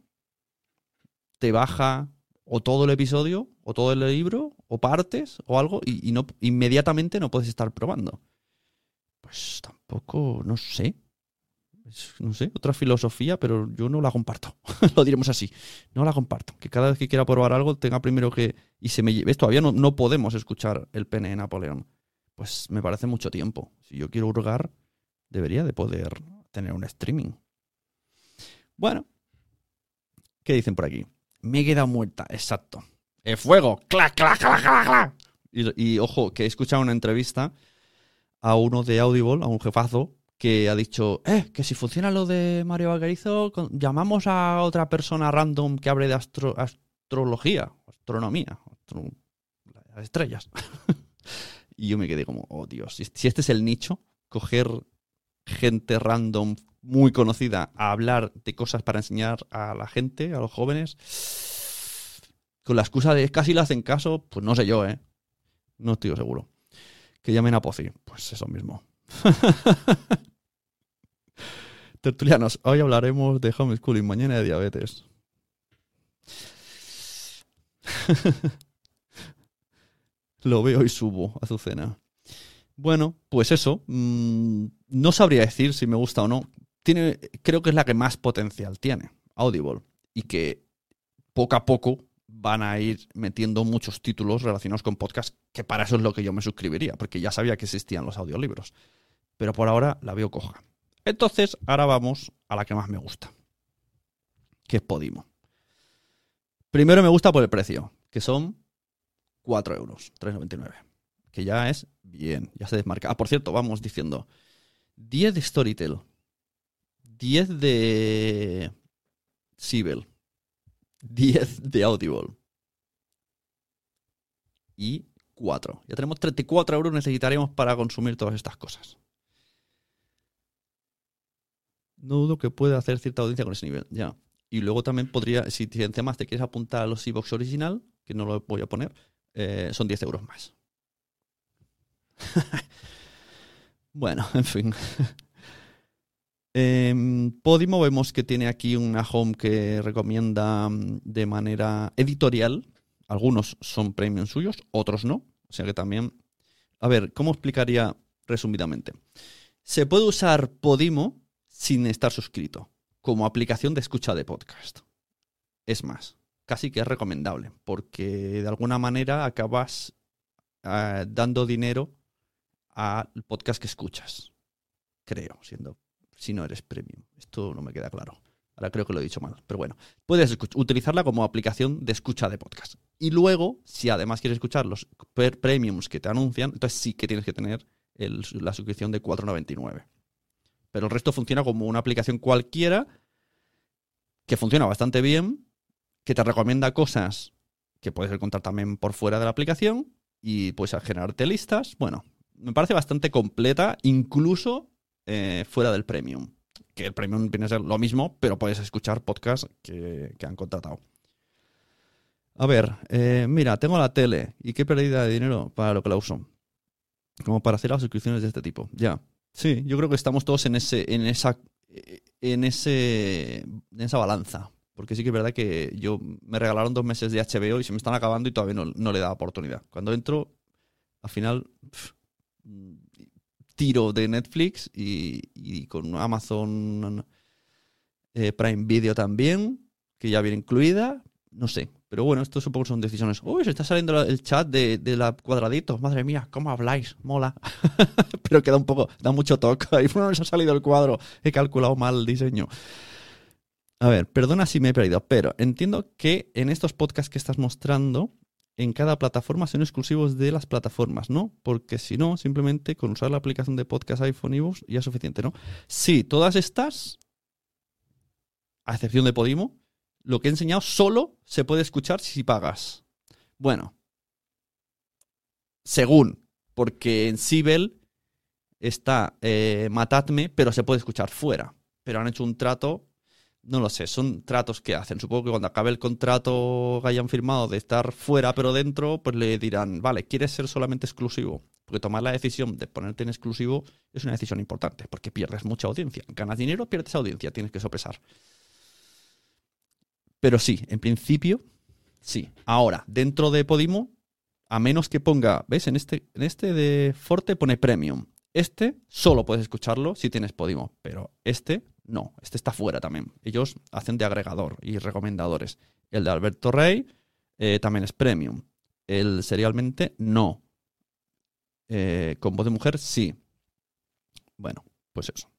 te baja o todo el episodio, o todo el libro, o partes, o algo, y, no inmediatamente no puedes estar probando. Pues tampoco, no sé. No sé, otra filosofía, pero yo no la comparto. Lo diremos así. No la comparto. Que cada vez que quiera probar algo tenga primero que. Y se me lleve. Todavía no, no podemos escuchar el pene de Napoleón. Pues me parece mucho tiempo. Si yo quiero hurgar, debería de poder tener un streaming. Bueno. ¿Qué dicen por aquí? Me he quedado muerta. Exacto. El fuego. ¡Clac, clac, clac, clac, clac! Y, ojo, que he escuchado una entrevista a uno de Audible, a un jefazo, que ha dicho, eh, que si funciona lo de Mario Vaquerizo, llamamos a otra persona random que hable de astro- astrología, astronomía, astro- las estrellas. y yo me quedé como, oh Dios, si este es el nicho, coger gente random muy conocida a hablar de cosas para enseñar a la gente, a los jóvenes, con la excusa de casi le hacen caso, pues no sé yo, ¿eh? No estoy seguro. Que llamen a Pozi. Pues eso mismo. Tertulianos, hoy hablaremos de homeschooling, mañana de diabetes. Lo veo y subo, Azucena. Bueno, pues eso. mm, no sabría decir si me gusta o no. Tiene, creo que es la que más potencial tiene, Audible. Y que poco a poco van a ir metiendo muchos títulos relacionados con podcast, que para eso es lo que yo me suscribiría, porque ya sabía que existían los audiolibros. Pero por ahora la veo coja. Entonces, ahora vamos a la que más me gusta, que es Podimo. Primero me gusta por el precio, que son 4 euros, 3,99. Que ya es bien, ya se desmarca. Ah, por cierto, vamos diciendo 10 de Storytel, 10 de Sibel, 10 de Audible y 4. Ya tenemos 34 euros necesitaremos para consumir todas estas cosas. No dudo que pueda hacer cierta audiencia con ese nivel, ya. Y luego también podría, si encima te quieres apuntar a los e-box original, que no lo voy a poner, eh, son 10 euros más. bueno, en fin. En Podimo vemos que tiene aquí una home que recomienda mm, de manera editorial. Algunos son premium suyos, otros no. O sea que también... A ver, ¿cómo explicaría resumidamente? Se puede usar Podimo sin estar suscrito, como aplicación de escucha de podcast. Es más, casi que es recomendable, porque de alguna manera acabas eh, dando dinero al podcast que escuchas. Creo, siendo si no eres premium. Esto no me queda claro. Ahora creo que lo he dicho mal, pero bueno. Puedes utilizarla como aplicación de escucha de podcast. Y luego, si además quieres escuchar los premiums que te anuncian, entonces sí que tienes que tener la suscripción de 4,99. Pero el resto funciona como una aplicación cualquiera que funciona bastante bien, que te recomienda cosas que puedes encontrar también por fuera de la aplicación y puedes generarte listas. Bueno, me parece bastante completa, incluso eh, fuera del premium. Que el premium viene a ser lo mismo, pero puedes escuchar podcasts que, que han contratado. A ver, eh, mira, tengo la tele y qué pérdida de dinero para lo que la uso. Como para hacer las suscripciones de este tipo. Ya. Sí, yo creo que estamos todos en ese, en esa, en ese, en esa balanza. Porque sí que es verdad que yo me regalaron dos meses de HBO y se me están acabando y todavía no, no le da oportunidad. Cuando entro, al final tiro de Netflix y, y con Amazon eh, Prime Video también, que ya viene incluida. No sé, Pero bueno, esto supongo que son decisiones. Uy, se está saliendo el chat de, de la cuadradito. Madre mía, ¿cómo habláis? Mola. Pero queda un poco, da mucho toque. Ahí no nos ha salido el cuadro. He calculado mal el diseño. A ver, perdona si me he perdido, pero entiendo que en estos podcasts que estás mostrando, en cada plataforma son exclusivos de las plataformas, ¿no? Porque si no, simplemente con usar la aplicación de podcast iPhone y iBooks ya es suficiente, ¿no? Sí, todas estas, a excepción de Podimo, lo que he enseñado solo se puede escuchar si pagas. Bueno, según, porque en Sibel está eh, Matadme, pero se puede escuchar fuera. Pero han hecho un trato, no lo sé, son tratos que hacen. Supongo que cuando acabe el contrato que hayan firmado de estar fuera pero dentro, pues le dirán, vale, ¿quieres ser solamente exclusivo? Porque tomar la decisión de ponerte en exclusivo es una decisión importante, porque pierdes mucha audiencia. Ganas dinero, pierdes audiencia, tienes que sopesar. Pero sí, en principio, sí. Ahora, dentro de Podimo, a menos que ponga, ¿ves? En este, en este de Forte pone Premium. Este solo puedes escucharlo si tienes Podimo, pero este no, este está fuera también. Ellos hacen de agregador y recomendadores. El de Alberto Rey eh, también es Premium. El serialmente no. Eh, con voz de mujer sí. Bueno, pues eso.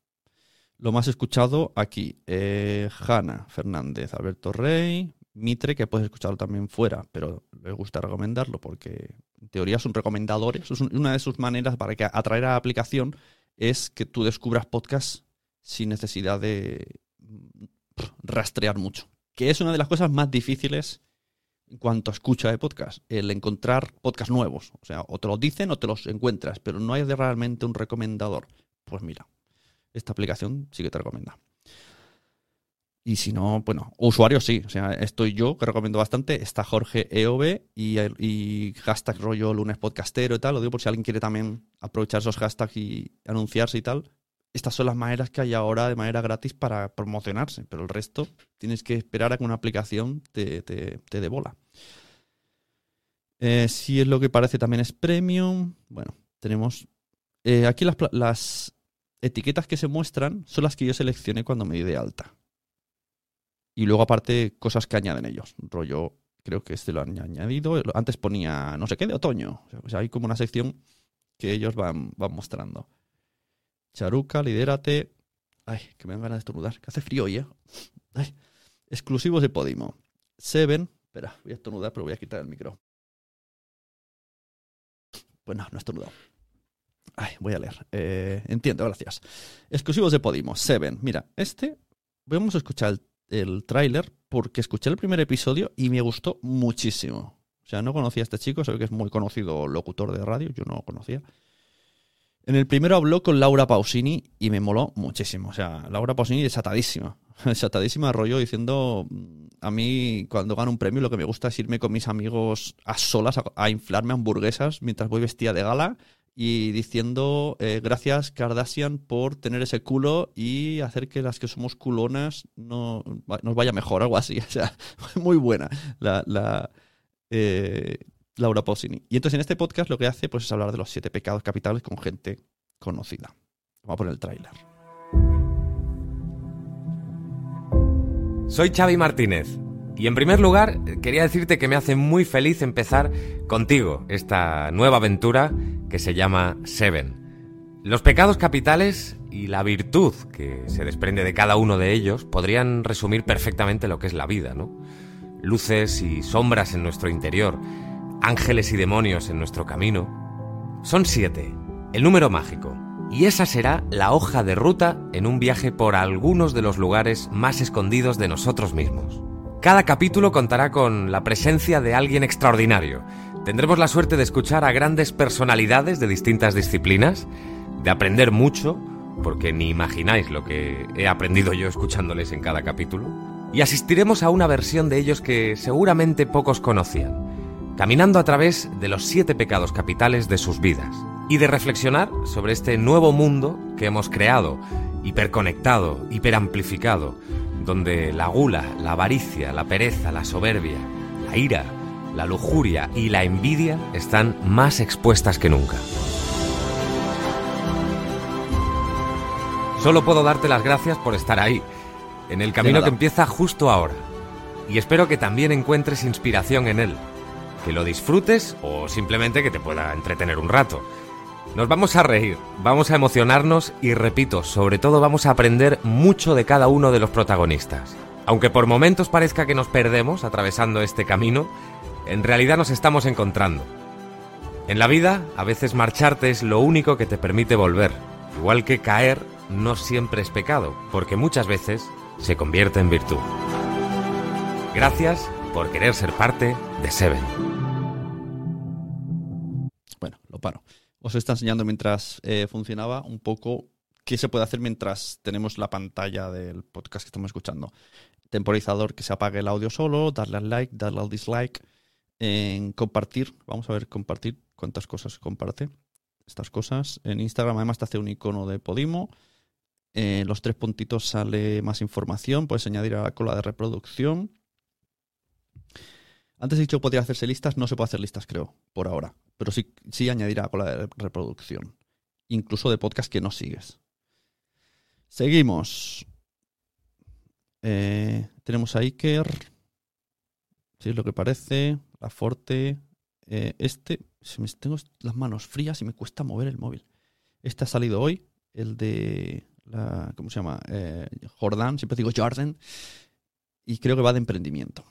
Lo más escuchado aquí, eh, Hanna Fernández, Alberto Rey, Mitre, que puedes escucharlo también fuera, pero le gusta recomendarlo porque en teoría son recomendadores. Es una de sus maneras para que atraer a la aplicación es que tú descubras podcasts sin necesidad de mm, rastrear mucho. Que es una de las cosas más difíciles en cuanto a escucha de podcast, el encontrar podcasts nuevos. O sea, o te los dicen o te los encuentras, pero no hay realmente un recomendador. Pues mira, esta aplicación sí que te recomienda. Y si no, bueno, usuarios sí. O sea, estoy yo, que recomiendo bastante. Está Jorge EOB y, y hashtag rollo lunes podcastero y tal. Lo digo por si alguien quiere también aprovechar esos hashtags y anunciarse y tal. Estas son las maneras que hay ahora de manera gratis para promocionarse. Pero el resto tienes que esperar a que una aplicación te, te, te dé bola. Eh, si es lo que parece también es premium. Bueno, tenemos eh, aquí las, etiquetas que se muestran son las que yo seleccioné cuando me di de alta. Y luego aparte cosas que añaden ellos. Rollo, creo que este lo han añadido. Antes ponía no sé qué de otoño. O sea, hay como una sección que ellos van, van mostrando. Charuca, lidérate. Ay, que me dan ganas de estornudar. Que hace frío hoy, ¿eh? Ay. Exclusivos de Podimo. Seven. Espera, voy a estornudar, pero voy a quitar el micro. Pues no, no estornudado. Ay, voy a leer. Eh, entiendo, gracias. Exclusivos de Podimo. Seven. Mira, este. Vamos a escuchar el el tráiler porque escuché el primer episodio y me gustó muchísimo. O sea, no conocía a este chico, sé que es muy conocido locutor de radio, yo no lo conocía. En el primero habló con Laura Pausini y me moló muchísimo. O sea, Laura Pausini desatadísima. Desatadísima rollo diciendo, a mí cuando gano un premio lo que me gusta es irme con mis amigos a solas a, a inflarme hamburguesas mientras voy vestida de gala y diciendo eh, gracias Kardashian por tener ese culo y hacer que las que somos culonas no nos vaya mejor, algo así. O sea, muy buena la, la eh, Laura Pausini. Y entonces en este podcast lo que hace pues, es hablar de los siete pecados capitales con gente conocida. Vamos a poner el tráiler. Soy Xavi Martínez. Y en primer lugar, quería decirte que me hace muy feliz empezar contigo esta nueva aventura que se llama Seven. Los pecados capitales y la virtud que se desprende de cada uno de ellos podrían resumir perfectamente lo que es la vida, ¿no? Luces y sombras en nuestro interior, ángeles y demonios en nuestro camino. Son siete, el número mágico, y esa será la hoja de ruta en un viaje por algunos de los lugares más escondidos de nosotros mismos. Cada capítulo contará con la presencia de alguien extraordinario. Tendremos la suerte de escuchar a grandes personalidades de distintas disciplinas, de aprender mucho, porque ni imagináis lo que he aprendido yo escuchándoles en cada capítulo, y asistiremos a una versión de ellos que seguramente pocos conocían, caminando a través de los siete pecados capitales de sus vidas, y de reflexionar sobre este nuevo mundo que hemos creado, hiperconectado, hiperamplificado, donde la gula, la avaricia, la pereza, la soberbia, la ira, la lujuria y la envidia están más expuestas que nunca. Solo puedo darte las gracias por estar ahí, en el camino que empieza justo ahora. y espero que también encuentres inspiración en él, que lo disfrutes o simplemente que te pueda entretener un rato. Nos vamos a reír, vamos a emocionarnos y repito, sobre todo vamos a aprender mucho de cada uno de los protagonistas. Aunque por momentos parezca que nos perdemos atravesando este camino, en realidad nos estamos encontrando. En la vida, a veces marcharte es lo único que te permite volver, igual que caer no siempre es pecado, porque muchas veces se convierte en virtud. Gracias por querer ser parte de Seven. Bueno, lo paro. Os está enseñando mientras eh, funcionaba un poco qué se puede hacer mientras tenemos la pantalla del podcast que estamos escuchando. Temporizador que se apague el audio solo, darle al like, darle al dislike, en compartir. Vamos a ver compartir cuántas cosas comparte. Estas cosas. En Instagram además te hace un icono de Podimo. En los tres puntitos sale más información. Puedes añadir a la cola de reproducción. Antes he dicho que podría hacerse listas, no se puede hacer listas, creo, por ahora. Pero sí, sí añadir a la cola de reproducción. Incluso de podcast que no sigues. Seguimos. Eh, tenemos a Iker. Si es lo que parece. La Forte. Eh, este. Se me, tengo las manos frías y me cuesta mover el móvil. Este ha salido hoy. El de. La, ¿Cómo se llama? Eh, Jordan. Siempre digo Jordan. Y creo que va de emprendimiento.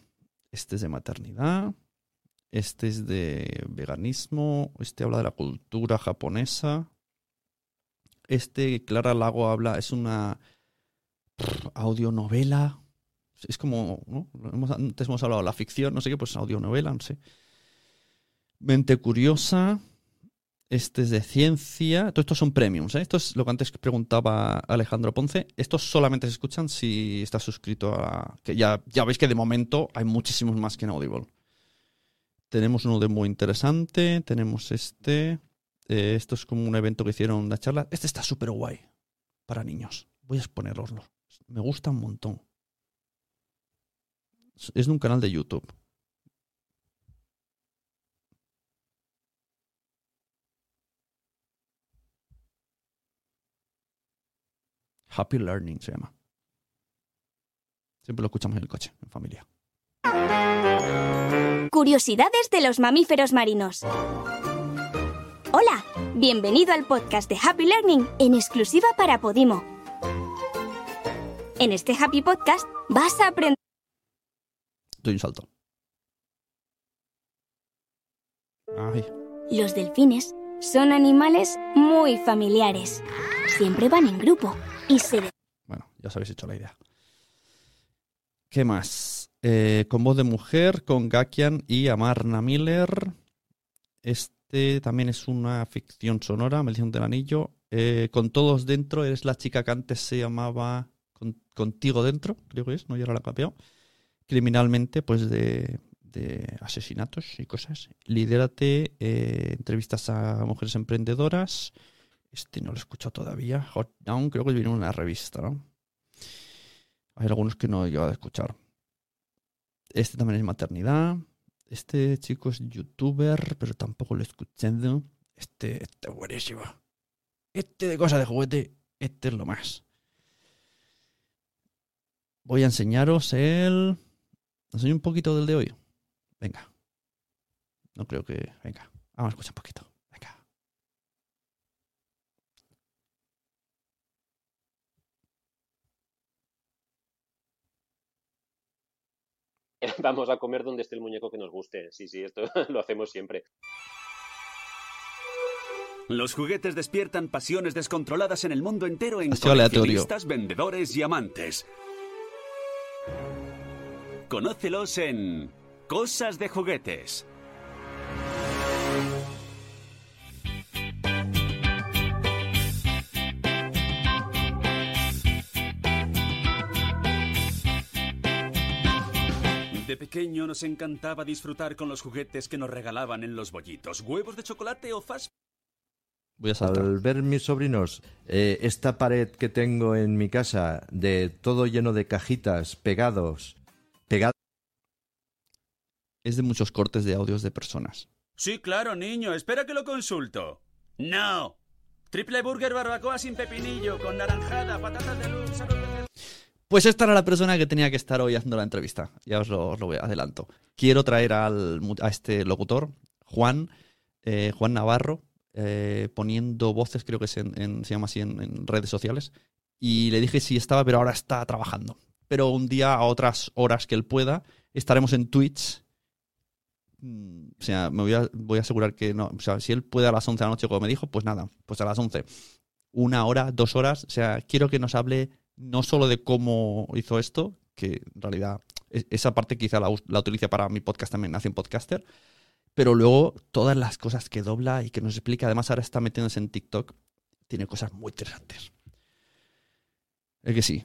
Este es de maternidad. Este es de veganismo. Este habla de la cultura japonesa. Este, Clara Lago habla, es una audionovela. Es como, antes hemos hablado de la ficción, no sé qué, pues audionovela, no sé. Mente curiosa. Este es de ciencia. Todos estos son premiums. ¿eh? Esto es lo que antes preguntaba Alejandro Ponce. Estos solamente se escuchan si estás suscrito a. Ya, ya veis que de momento hay muchísimos más que en Audible. Tenemos uno de muy interesante. Tenemos este. Eh, esto es como un evento que hicieron una charla. Este está súper guay para niños. Voy a exponeroslo. Me gusta un montón. Es de un canal de YouTube. Happy Learning se llama. Siempre lo escuchamos en el coche, en familia. Curiosidades de los mamíferos marinos. Hola, bienvenido al podcast de Happy Learning en exclusiva para Podimo. En este Happy Podcast vas a aprender... Doy un salto. Ay. Los delfines son animales muy familiares. Siempre van en grupo y se... Bueno, ya os habéis hecho la idea. ¿Qué más? Eh, con voz de mujer, con Gakian y Amarna Miller. Este también es una ficción sonora, Maldición del Anillo. Eh, con todos dentro, eres la chica que antes se llamaba con, Contigo dentro, creo que es, no ya la cambiado. Criminalmente, pues de, de, asesinatos y cosas. Lidérate, eh, entrevistas a mujeres emprendedoras. Este no lo he escuchado todavía. Hot Down, creo que viene en una revista, ¿no? Hay algunos que no he llegado a escuchar. Este también es maternidad. Este chico es youtuber, pero tampoco lo he escuchado. Este, este es buenísimo. Este de cosas de juguete, este es lo más. Voy a enseñaros el... ¿Os enseño un poquito del de hoy? Venga. No creo que... Venga, vamos a escuchar un poquito. Venga. Vamos a comer donde esté el muñeco que nos guste. Sí, sí, esto lo hacemos siempre. Los juguetes despiertan pasiones descontroladas en el mundo entero en coleccionistas, vendedores y amantes. Conócelos en Cosas de Juguetes. De pequeño nos encantaba disfrutar con los juguetes que nos regalaban en los bollitos, huevos de chocolate o fast Voy a saltar. Al ver mis sobrinos eh, esta pared que tengo en mi casa de todo lleno de cajitas pegados, pegados. Es de muchos cortes de audios de personas. Sí, claro, niño. Espera que lo consulto. No. Triple burger barbacoa sin pepinillo, con naranjada, patatas de luz, salud de- Pues esta era la persona que tenía que estar hoy haciendo la entrevista. Ya os lo, os lo adelanto. Quiero traer al, a este locutor, Juan, eh, Juan Navarro, eh, poniendo voces, creo que se llama así en, en redes sociales. Y le dije si estaba, pero ahora está trabajando. Pero un día, a otras horas que él pueda, estaremos en Twitch. Mm, O sea, me voy a, voy a asegurar que no. O sea, si él puede a las 11 de la noche, como me dijo, pues nada, pues a las 11. Una hora, dos horas. O sea, quiero que nos hable no solo de cómo hizo esto, que en realidad es- esa parte quizá la, la utilice para mi podcast también, Nace en Podcaster, pero luego todas las cosas que dobla y que nos explica. Además, ahora está metiéndose en TikTok. Tiene cosas muy interesantes. Es que sí.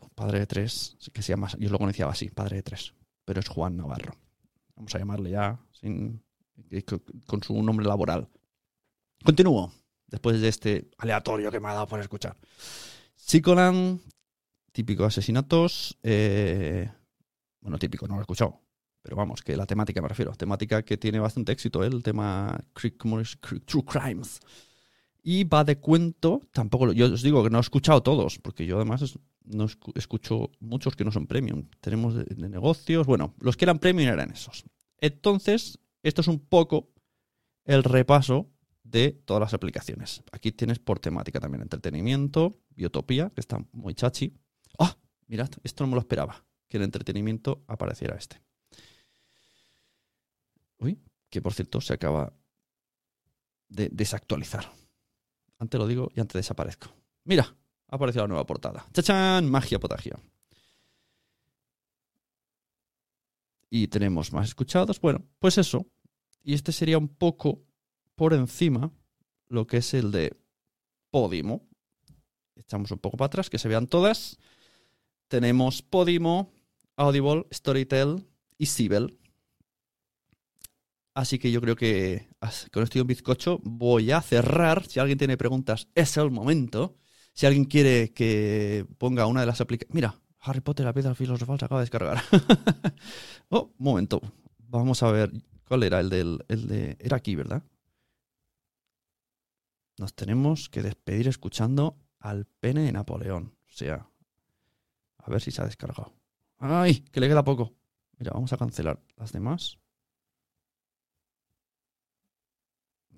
un padre de tres, que se llama, yo lo conocía así, padre de tres, pero es Juan Navarro. Vamos a llamarle ya sin, con su nombre laboral. Continúo, después de este aleatorio que me ha dado por escuchar. Psicolan, típico asesinatos. eh, bueno, típico, no lo he escuchado. Pero vamos, que la temática me refiero. Temática que tiene bastante éxito, el tema True Crimes. Y va de cuento, tampoco, yo os digo que no he escuchado todos, porque yo además no escu- escucho muchos que no son premium. Tenemos de, de negocios, bueno, los que eran premium eran esos. Entonces, esto es un poco el repaso de todas las aplicaciones. Aquí tienes por temática también entretenimiento, biotopía, que está muy chachi. ¡Ah! mirad, esto no me lo esperaba, que en entretenimiento apareciera este. Uy, que por cierto se acaba de desactualizar. Antes lo digo y antes desaparezco. Mira, ha aparecido la nueva portada. ¡Chachán! Magia potagia. Y tenemos más escuchados. Bueno, pues eso. Y este sería un poco por encima lo que es el de Podimo. Echamos un poco para atrás, que se vean todas. Tenemos Podimo, Audible, Storytel y Sibel. Así que yo creo que con esto y un bizcocho voy a cerrar. Si alguien tiene preguntas, es el momento. Si alguien quiere que ponga una de las aplicaciones... Mira, Harry Potter, la piedra filosofal se acaba de descargar. oh, momento. Vamos a ver. ¿Cuál era el del... El de... Era aquí, ¿verdad? Nos tenemos que despedir escuchando al pene de Napoleón. O sea, a ver si se ha descargado. ¡Ay! Que le queda poco. Mira, vamos a cancelar las demás.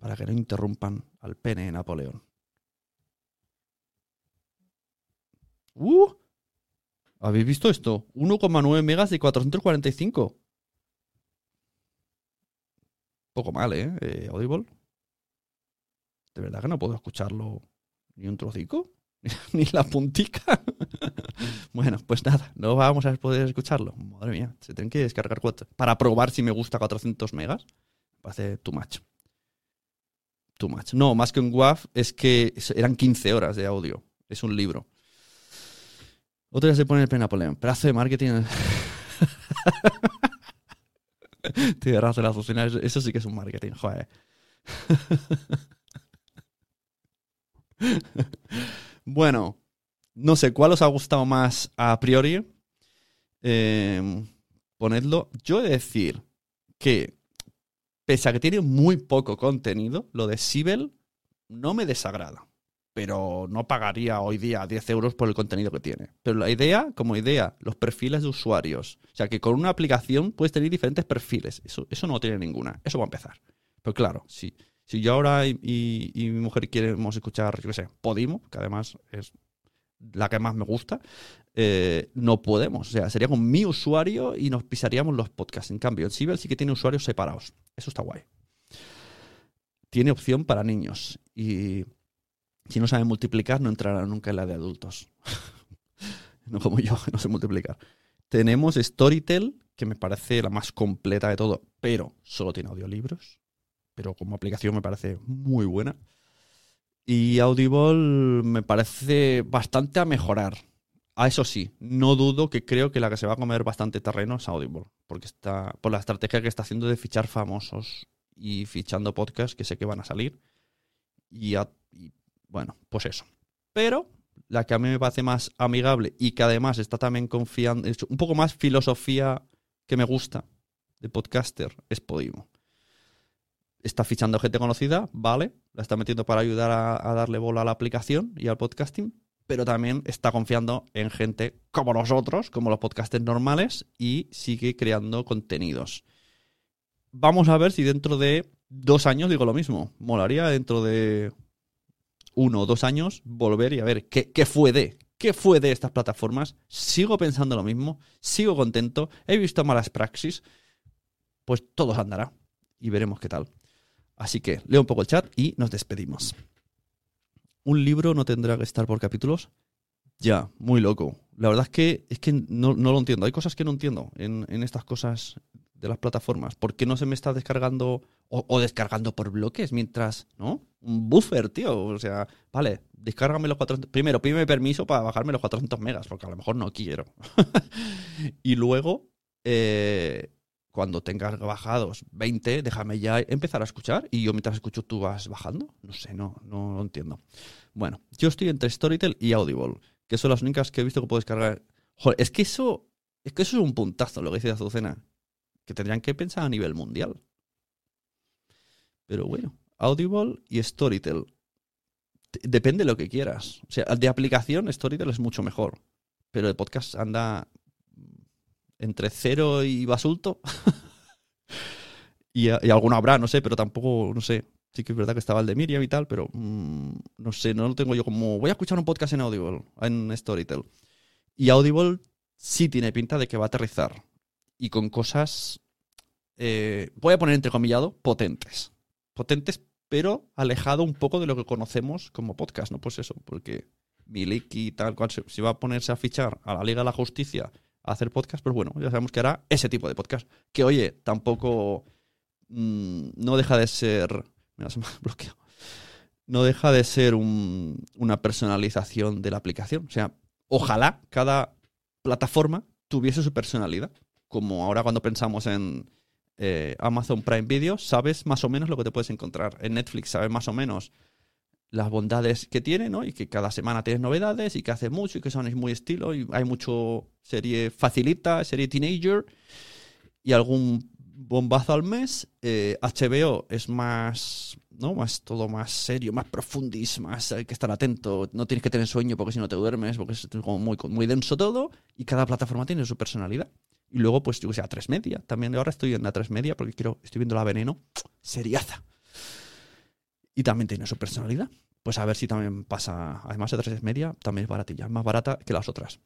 Para que no interrumpan al pene de Napoleón. ¡Uh! ¿Habéis visto esto? 1,9 megas de 445. Poco mal, ¿eh? Eh, Audible. De verdad que no puedo escucharlo ni un trocico, ni la puntica. bueno, pues nada, no vamos a poder escucharlo. Madre mía, se tienen que descargar cuatro. Para probar si me gusta 400 megas. Me parece too much. Too much. No, más que un WAV es que eran 15 horas de audio. Es un libro. Otro día se pone el pene Napoleón. Pedazo de marketing. Tiene razón la eso sí que es un marketing, joder. bueno, no sé cuál os ha gustado más a priori. Eh, ponedlo. Yo he de decir que, pese a que tiene muy poco contenido, lo de Sibel no me desagrada. Pero no pagaría hoy día 10 euros por el contenido que tiene. Pero la idea, como idea, los perfiles de usuarios. O sea, que con una aplicación puedes tener diferentes perfiles. Eso, eso no tiene ninguna. Eso va a empezar. Pero claro, si, si yo ahora y, mi mujer queremos escuchar, yo qué sé, Podimo, que además es la que más me gusta, eh, no podemos. O sea, sería con mi usuario y nos pisaríamos los podcasts. En cambio, el Sibel sí que tiene usuarios separados. Eso está guay. Tiene opción para niños. Y si no saben multiplicar, no entrará nunca en la de adultos. no como yo, no sé multiplicar. Tenemos Storytel, que me parece la más completa de todo, pero solo tiene audiolibros. Pero como aplicación me parece muy buena. Y Audible me parece bastante a mejorar. A eso sí, no dudo que creo que la que se va a comer bastante terreno es Audible, porque está por la estrategia que está haciendo de fichar famosos y fichando podcasts que sé que van a salir. Y, y, bueno, pues eso. Pero la que a mí me parece más amigable y que además está también confiando, un poco más filosofía que me gusta de podcaster es Podimo. Está fichando gente conocida, vale, la está metiendo para ayudar a, darle bola a la aplicación y al podcasting, pero también está confiando en gente como nosotros, como los podcasters normales, y sigue creando contenidos. Vamos a ver si dentro de dos años digo lo mismo. Molaría dentro de uno o dos años volver y a ver qué, qué fue de, qué fue de estas plataformas. Sigo pensando lo mismo, sigo contento, he visto malas praxis, pues todo andará y veremos qué tal. Así que leo un poco el chat y nos despedimos. ¿Un libro no tendrá que estar por capítulos? Ya, muy loco. La verdad es que, es que no, no lo entiendo. Hay cosas que no entiendo en, en estas cosas de las plataformas. ¿Por qué no se me está descargando o, descargando por bloques mientras, ¿no? Un buffer, tío. O sea, vale, descárgame los 400. Primero, pídeme permiso para bajarme los 400 megas, porque a lo mejor no quiero. y luego, eh, cuando tengas bajados 20, déjame ya empezar a escuchar y yo mientras escucho tú vas bajando. No sé, no, no lo entiendo. Bueno, yo estoy entre Storytel y Audible, que son las únicas que he visto que puedo descargar. Joder, es que eso, es que eso es un puntazo lo que dice Azucena, que tendrían que pensar a nivel mundial. Pero bueno, Audible y Storytel. Depende de lo que quieras. O sea, de aplicación, Storytel es mucho mejor. Pero de podcast anda entre cero y basulto. y, y alguno habrá, no sé, pero tampoco, no sé. Sí que es verdad que estaba el de Miriam y tal, pero mm, no sé, no lo tengo yo como. Voy a escuchar un podcast en Audible, en Storytel. Y Audible sí tiene pinta de que va a aterrizar. Y con cosas. eh, voy a poner entrecomillado, potentes. Potentes, pero alejado un poco de lo que conocemos como podcast, ¿no? Pues eso, porque Miliki y tal cual, si va a ponerse a fichar a la Liga de la Justicia hacer podcast, pues bueno, ya sabemos que hará ese tipo de podcast. Que oye, tampoco mm, no deja de ser. Me bloqueado. No deja de ser un- una personalización de la aplicación. O sea, ojalá cada plataforma tuviese su personalidad. Como ahora cuando pensamos en eh, Amazon Prime Video, sabes más o menos lo que te puedes encontrar. En Netflix sabes más o menos las bondades que tiene, ¿no? Y que cada semana tienes novedades y que hace mucho y que son muy estilo y hay mucho serie facilita, serie teenager y algún bombazo al mes. Eh, HBO es más, ¿no? Más todo más serio, más profundis, hay que estar atento. No tienes que tener sueño porque si no te duermes, porque es como muy, muy denso todo. Y cada plataforma tiene su personalidad. Y luego, pues, yo que sé, a tres media. También ahora estoy en la tres media porque quiero, estoy viendo la veneno. Seriaza. Y también tiene su personalidad. Pues a ver si también pasa, además de tres media, también es baratilla, es más barata que las otras.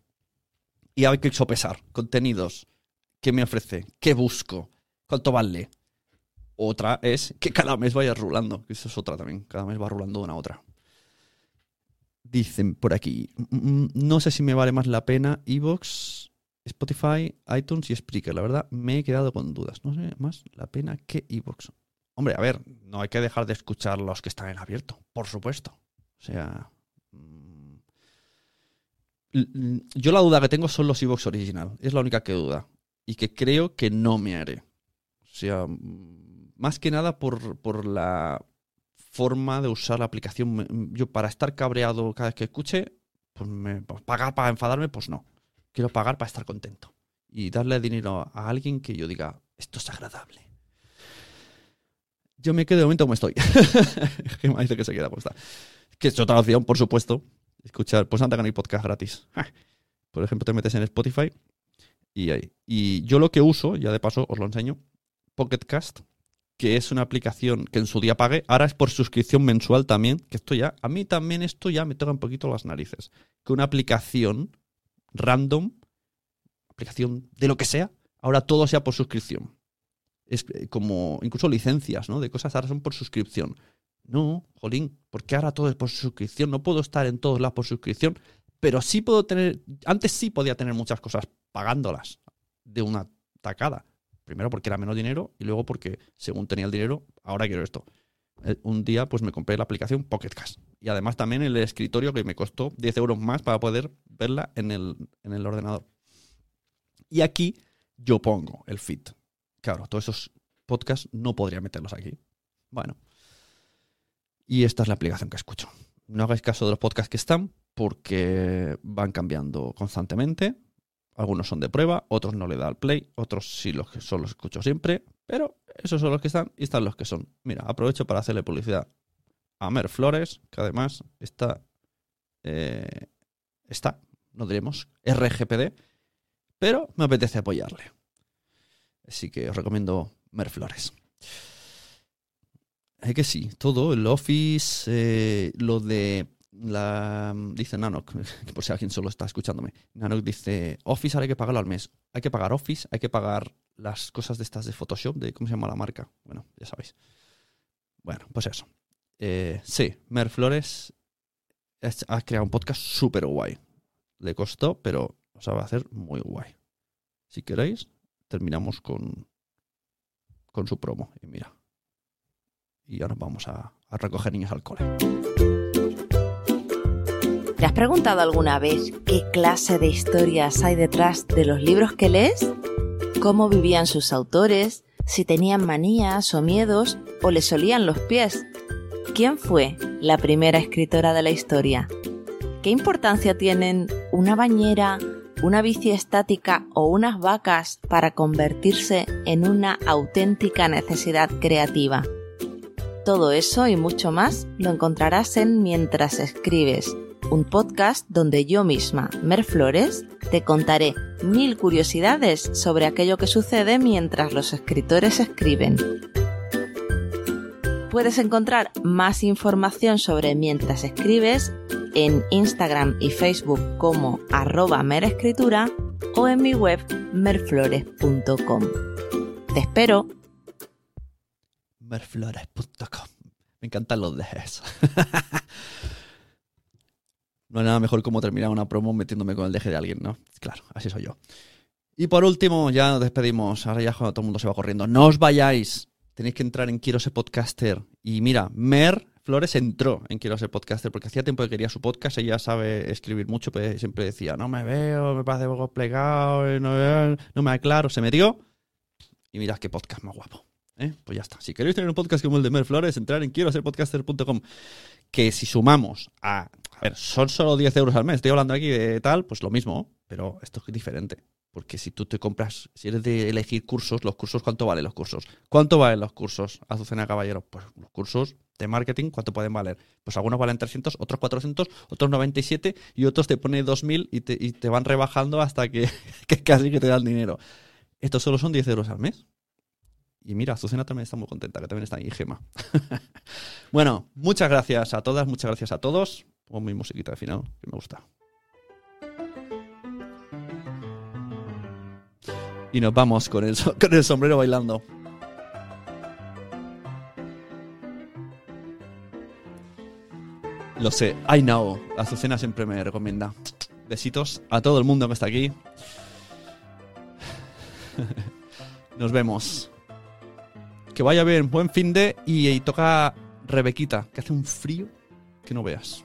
Y hay que sopesar contenidos. ¿Qué me ofrece? ¿Qué busco? ¿Cuánto vale? Otra es que cada mes vaya rulando. que Eso es otra también. Cada mes va rulando una a otra. Dicen por aquí. mm, mm, No sé si me vale más la pena Evox, Spotify, iTunes y Spreaker. La verdad, me he quedado con dudas. No sé más la pena que Evox. Hombre, a ver, no hay que dejar de escuchar los que están en abierto, por supuesto. O sea. mm, Yo la duda que tengo son los Evox original. Es la única que duda. Y que creo que no me haré. O sea, mm, más que nada por, por la forma de usar la aplicación. Me- Yo para estar cabreado cada vez que escuche, pues, me, pues pagar para enfadarme, pues no. Quiero pagar para estar contento. Y darle dinero a alguien que yo diga, esto es agradable. Yo me quedo de momento como estoy. Gemma dice que se queda como está. Que es otra opción, por supuesto. Escuchar, pues anda que no hay podcast gratis. Por ejemplo, te metes en Spotify y ahí. Y yo lo que uso, ya de paso os lo enseño, Pocket Cast, que es una aplicación que en su día pagué, ahora es por suscripción mensual también, que esto ya, a mí también esto ya me toca un poquito las narices. Que una aplicación random, aplicación de lo que sea, ahora todo sea por suscripción. Es eh, como incluso licencias, ¿no? De cosas ahora son por suscripción. No, jolín, porque ahora todo es por suscripción. No puedo estar en todos lados por suscripción, pero sí puedo tener. Antes sí podía tener muchas cosas pagándolas de una tacada. Primero porque era menos dinero y luego porque según tenía el dinero, ahora quiero esto. Eh, Un día pues me compré la aplicación Pocket Cast. Y además también el escritorio que me costó 10 euros más para poder verla en el, en el ordenador. Y aquí yo pongo el feed. Claro, todos esos podcasts no podría meterlos aquí. Bueno. Y esta es la aplicación que escucho. No hagáis caso de los podcasts que están porque van cambiando constantemente. Algunos son de prueba, otros no le da al play, otros sí los que son los escucho siempre, pero esos son los que están y están los que son. Mira, aprovecho para hacerle publicidad a Mer Flores, que además está eh, está, no diremos RGPD, pero me apetece apoyarle. Así que os recomiendo Merflores. Es que sí, todo, el Office, eh, lo de la dice Nanok, por si alguien solo está escuchándome. Nanok dice, Office ahora hay que pagarlo al mes. Hay que pagar Office, hay que pagar las cosas de estas de Photoshop, de cómo se llama la marca. Bueno, ya sabéis. Bueno, pues eso. Eh, sí, Mer Flores ha creado un podcast súper guay. Le costó, pero lo sabe hacer muy guay. Si queréis, terminamos con, con su promo. Y mira. Y ahora vamos a, a recoger niños al cole. ¿Te has preguntado alguna vez qué clase de historias hay detrás de los libros que lees? ¿Cómo vivían sus autores? ¿Si tenían manías o miedos o les solían los pies? ¿Quién fue la primera escritora de la historia? ¿Qué importancia tienen una bañera, una bici estática o unas vacas para convertirse en una auténtica necesidad creativa? Todo eso y mucho más lo encontrarás en Mientras escribes, un podcast donde yo misma, Mer Flores, te contaré mil curiosidades sobre aquello que sucede mientras los escritores escriben. Puedes encontrar más información sobre Mientras escribes en Instagram y Facebook como arroba merescritura o en mi web merflores.com. Te espero. Merflores.com. Me encantan los dejes. no hay nada mejor como terminar una promo metiéndome con el deje de alguien, ¿no? Claro, así soy yo. Y por último, ya nos despedimos. Ahora ya todo el mundo se va corriendo. No os vayáis. Tenéis que entrar en Quiero ser podcaster. Y mira, Mer Flores entró en Quiero ser podcaster porque hacía tiempo que quería su podcast. Ella sabe escribir mucho, pero siempre decía, no me veo, me parece poco plegado, no, no me aclaro. Se metió. Y mira qué podcast más guapo. ¿eh? Pues ya está. Si queréis tener un podcast como el de Mer Flores, entrar en quiero ser podcaster.com. Que si sumamos a. A ver, son solo 10 euros al mes. Estoy hablando aquí de tal, pues lo mismo. Pero esto es diferente. Porque si tú te compras, si eres de elegir cursos, los cursos, ¿cuánto valen los cursos? ¿Cuánto valen los cursos, Azucena Caballero? Pues los cursos de marketing, ¿cuánto pueden valer? Pues algunos valen 300, otros 400, otros 97 y otros te pone 2000 y te, y te van rebajando hasta que, casi que te dan dinero. Estos solo son 10 euros al mes. Y mira, Azucena también está muy contenta, que también está ahí, Gema. bueno, muchas gracias a todas, muchas gracias a todos. Pongo mi musiquita de final, que me gusta. Y nos vamos con el, con el sombrero bailando. Lo sé, I know. Azucena siempre me recomienda. Besitos a todo el mundo que está aquí. Nos vemos. Que vaya bien, buen fin de. Y, y toca Rebequita, que hace un frío que no veas.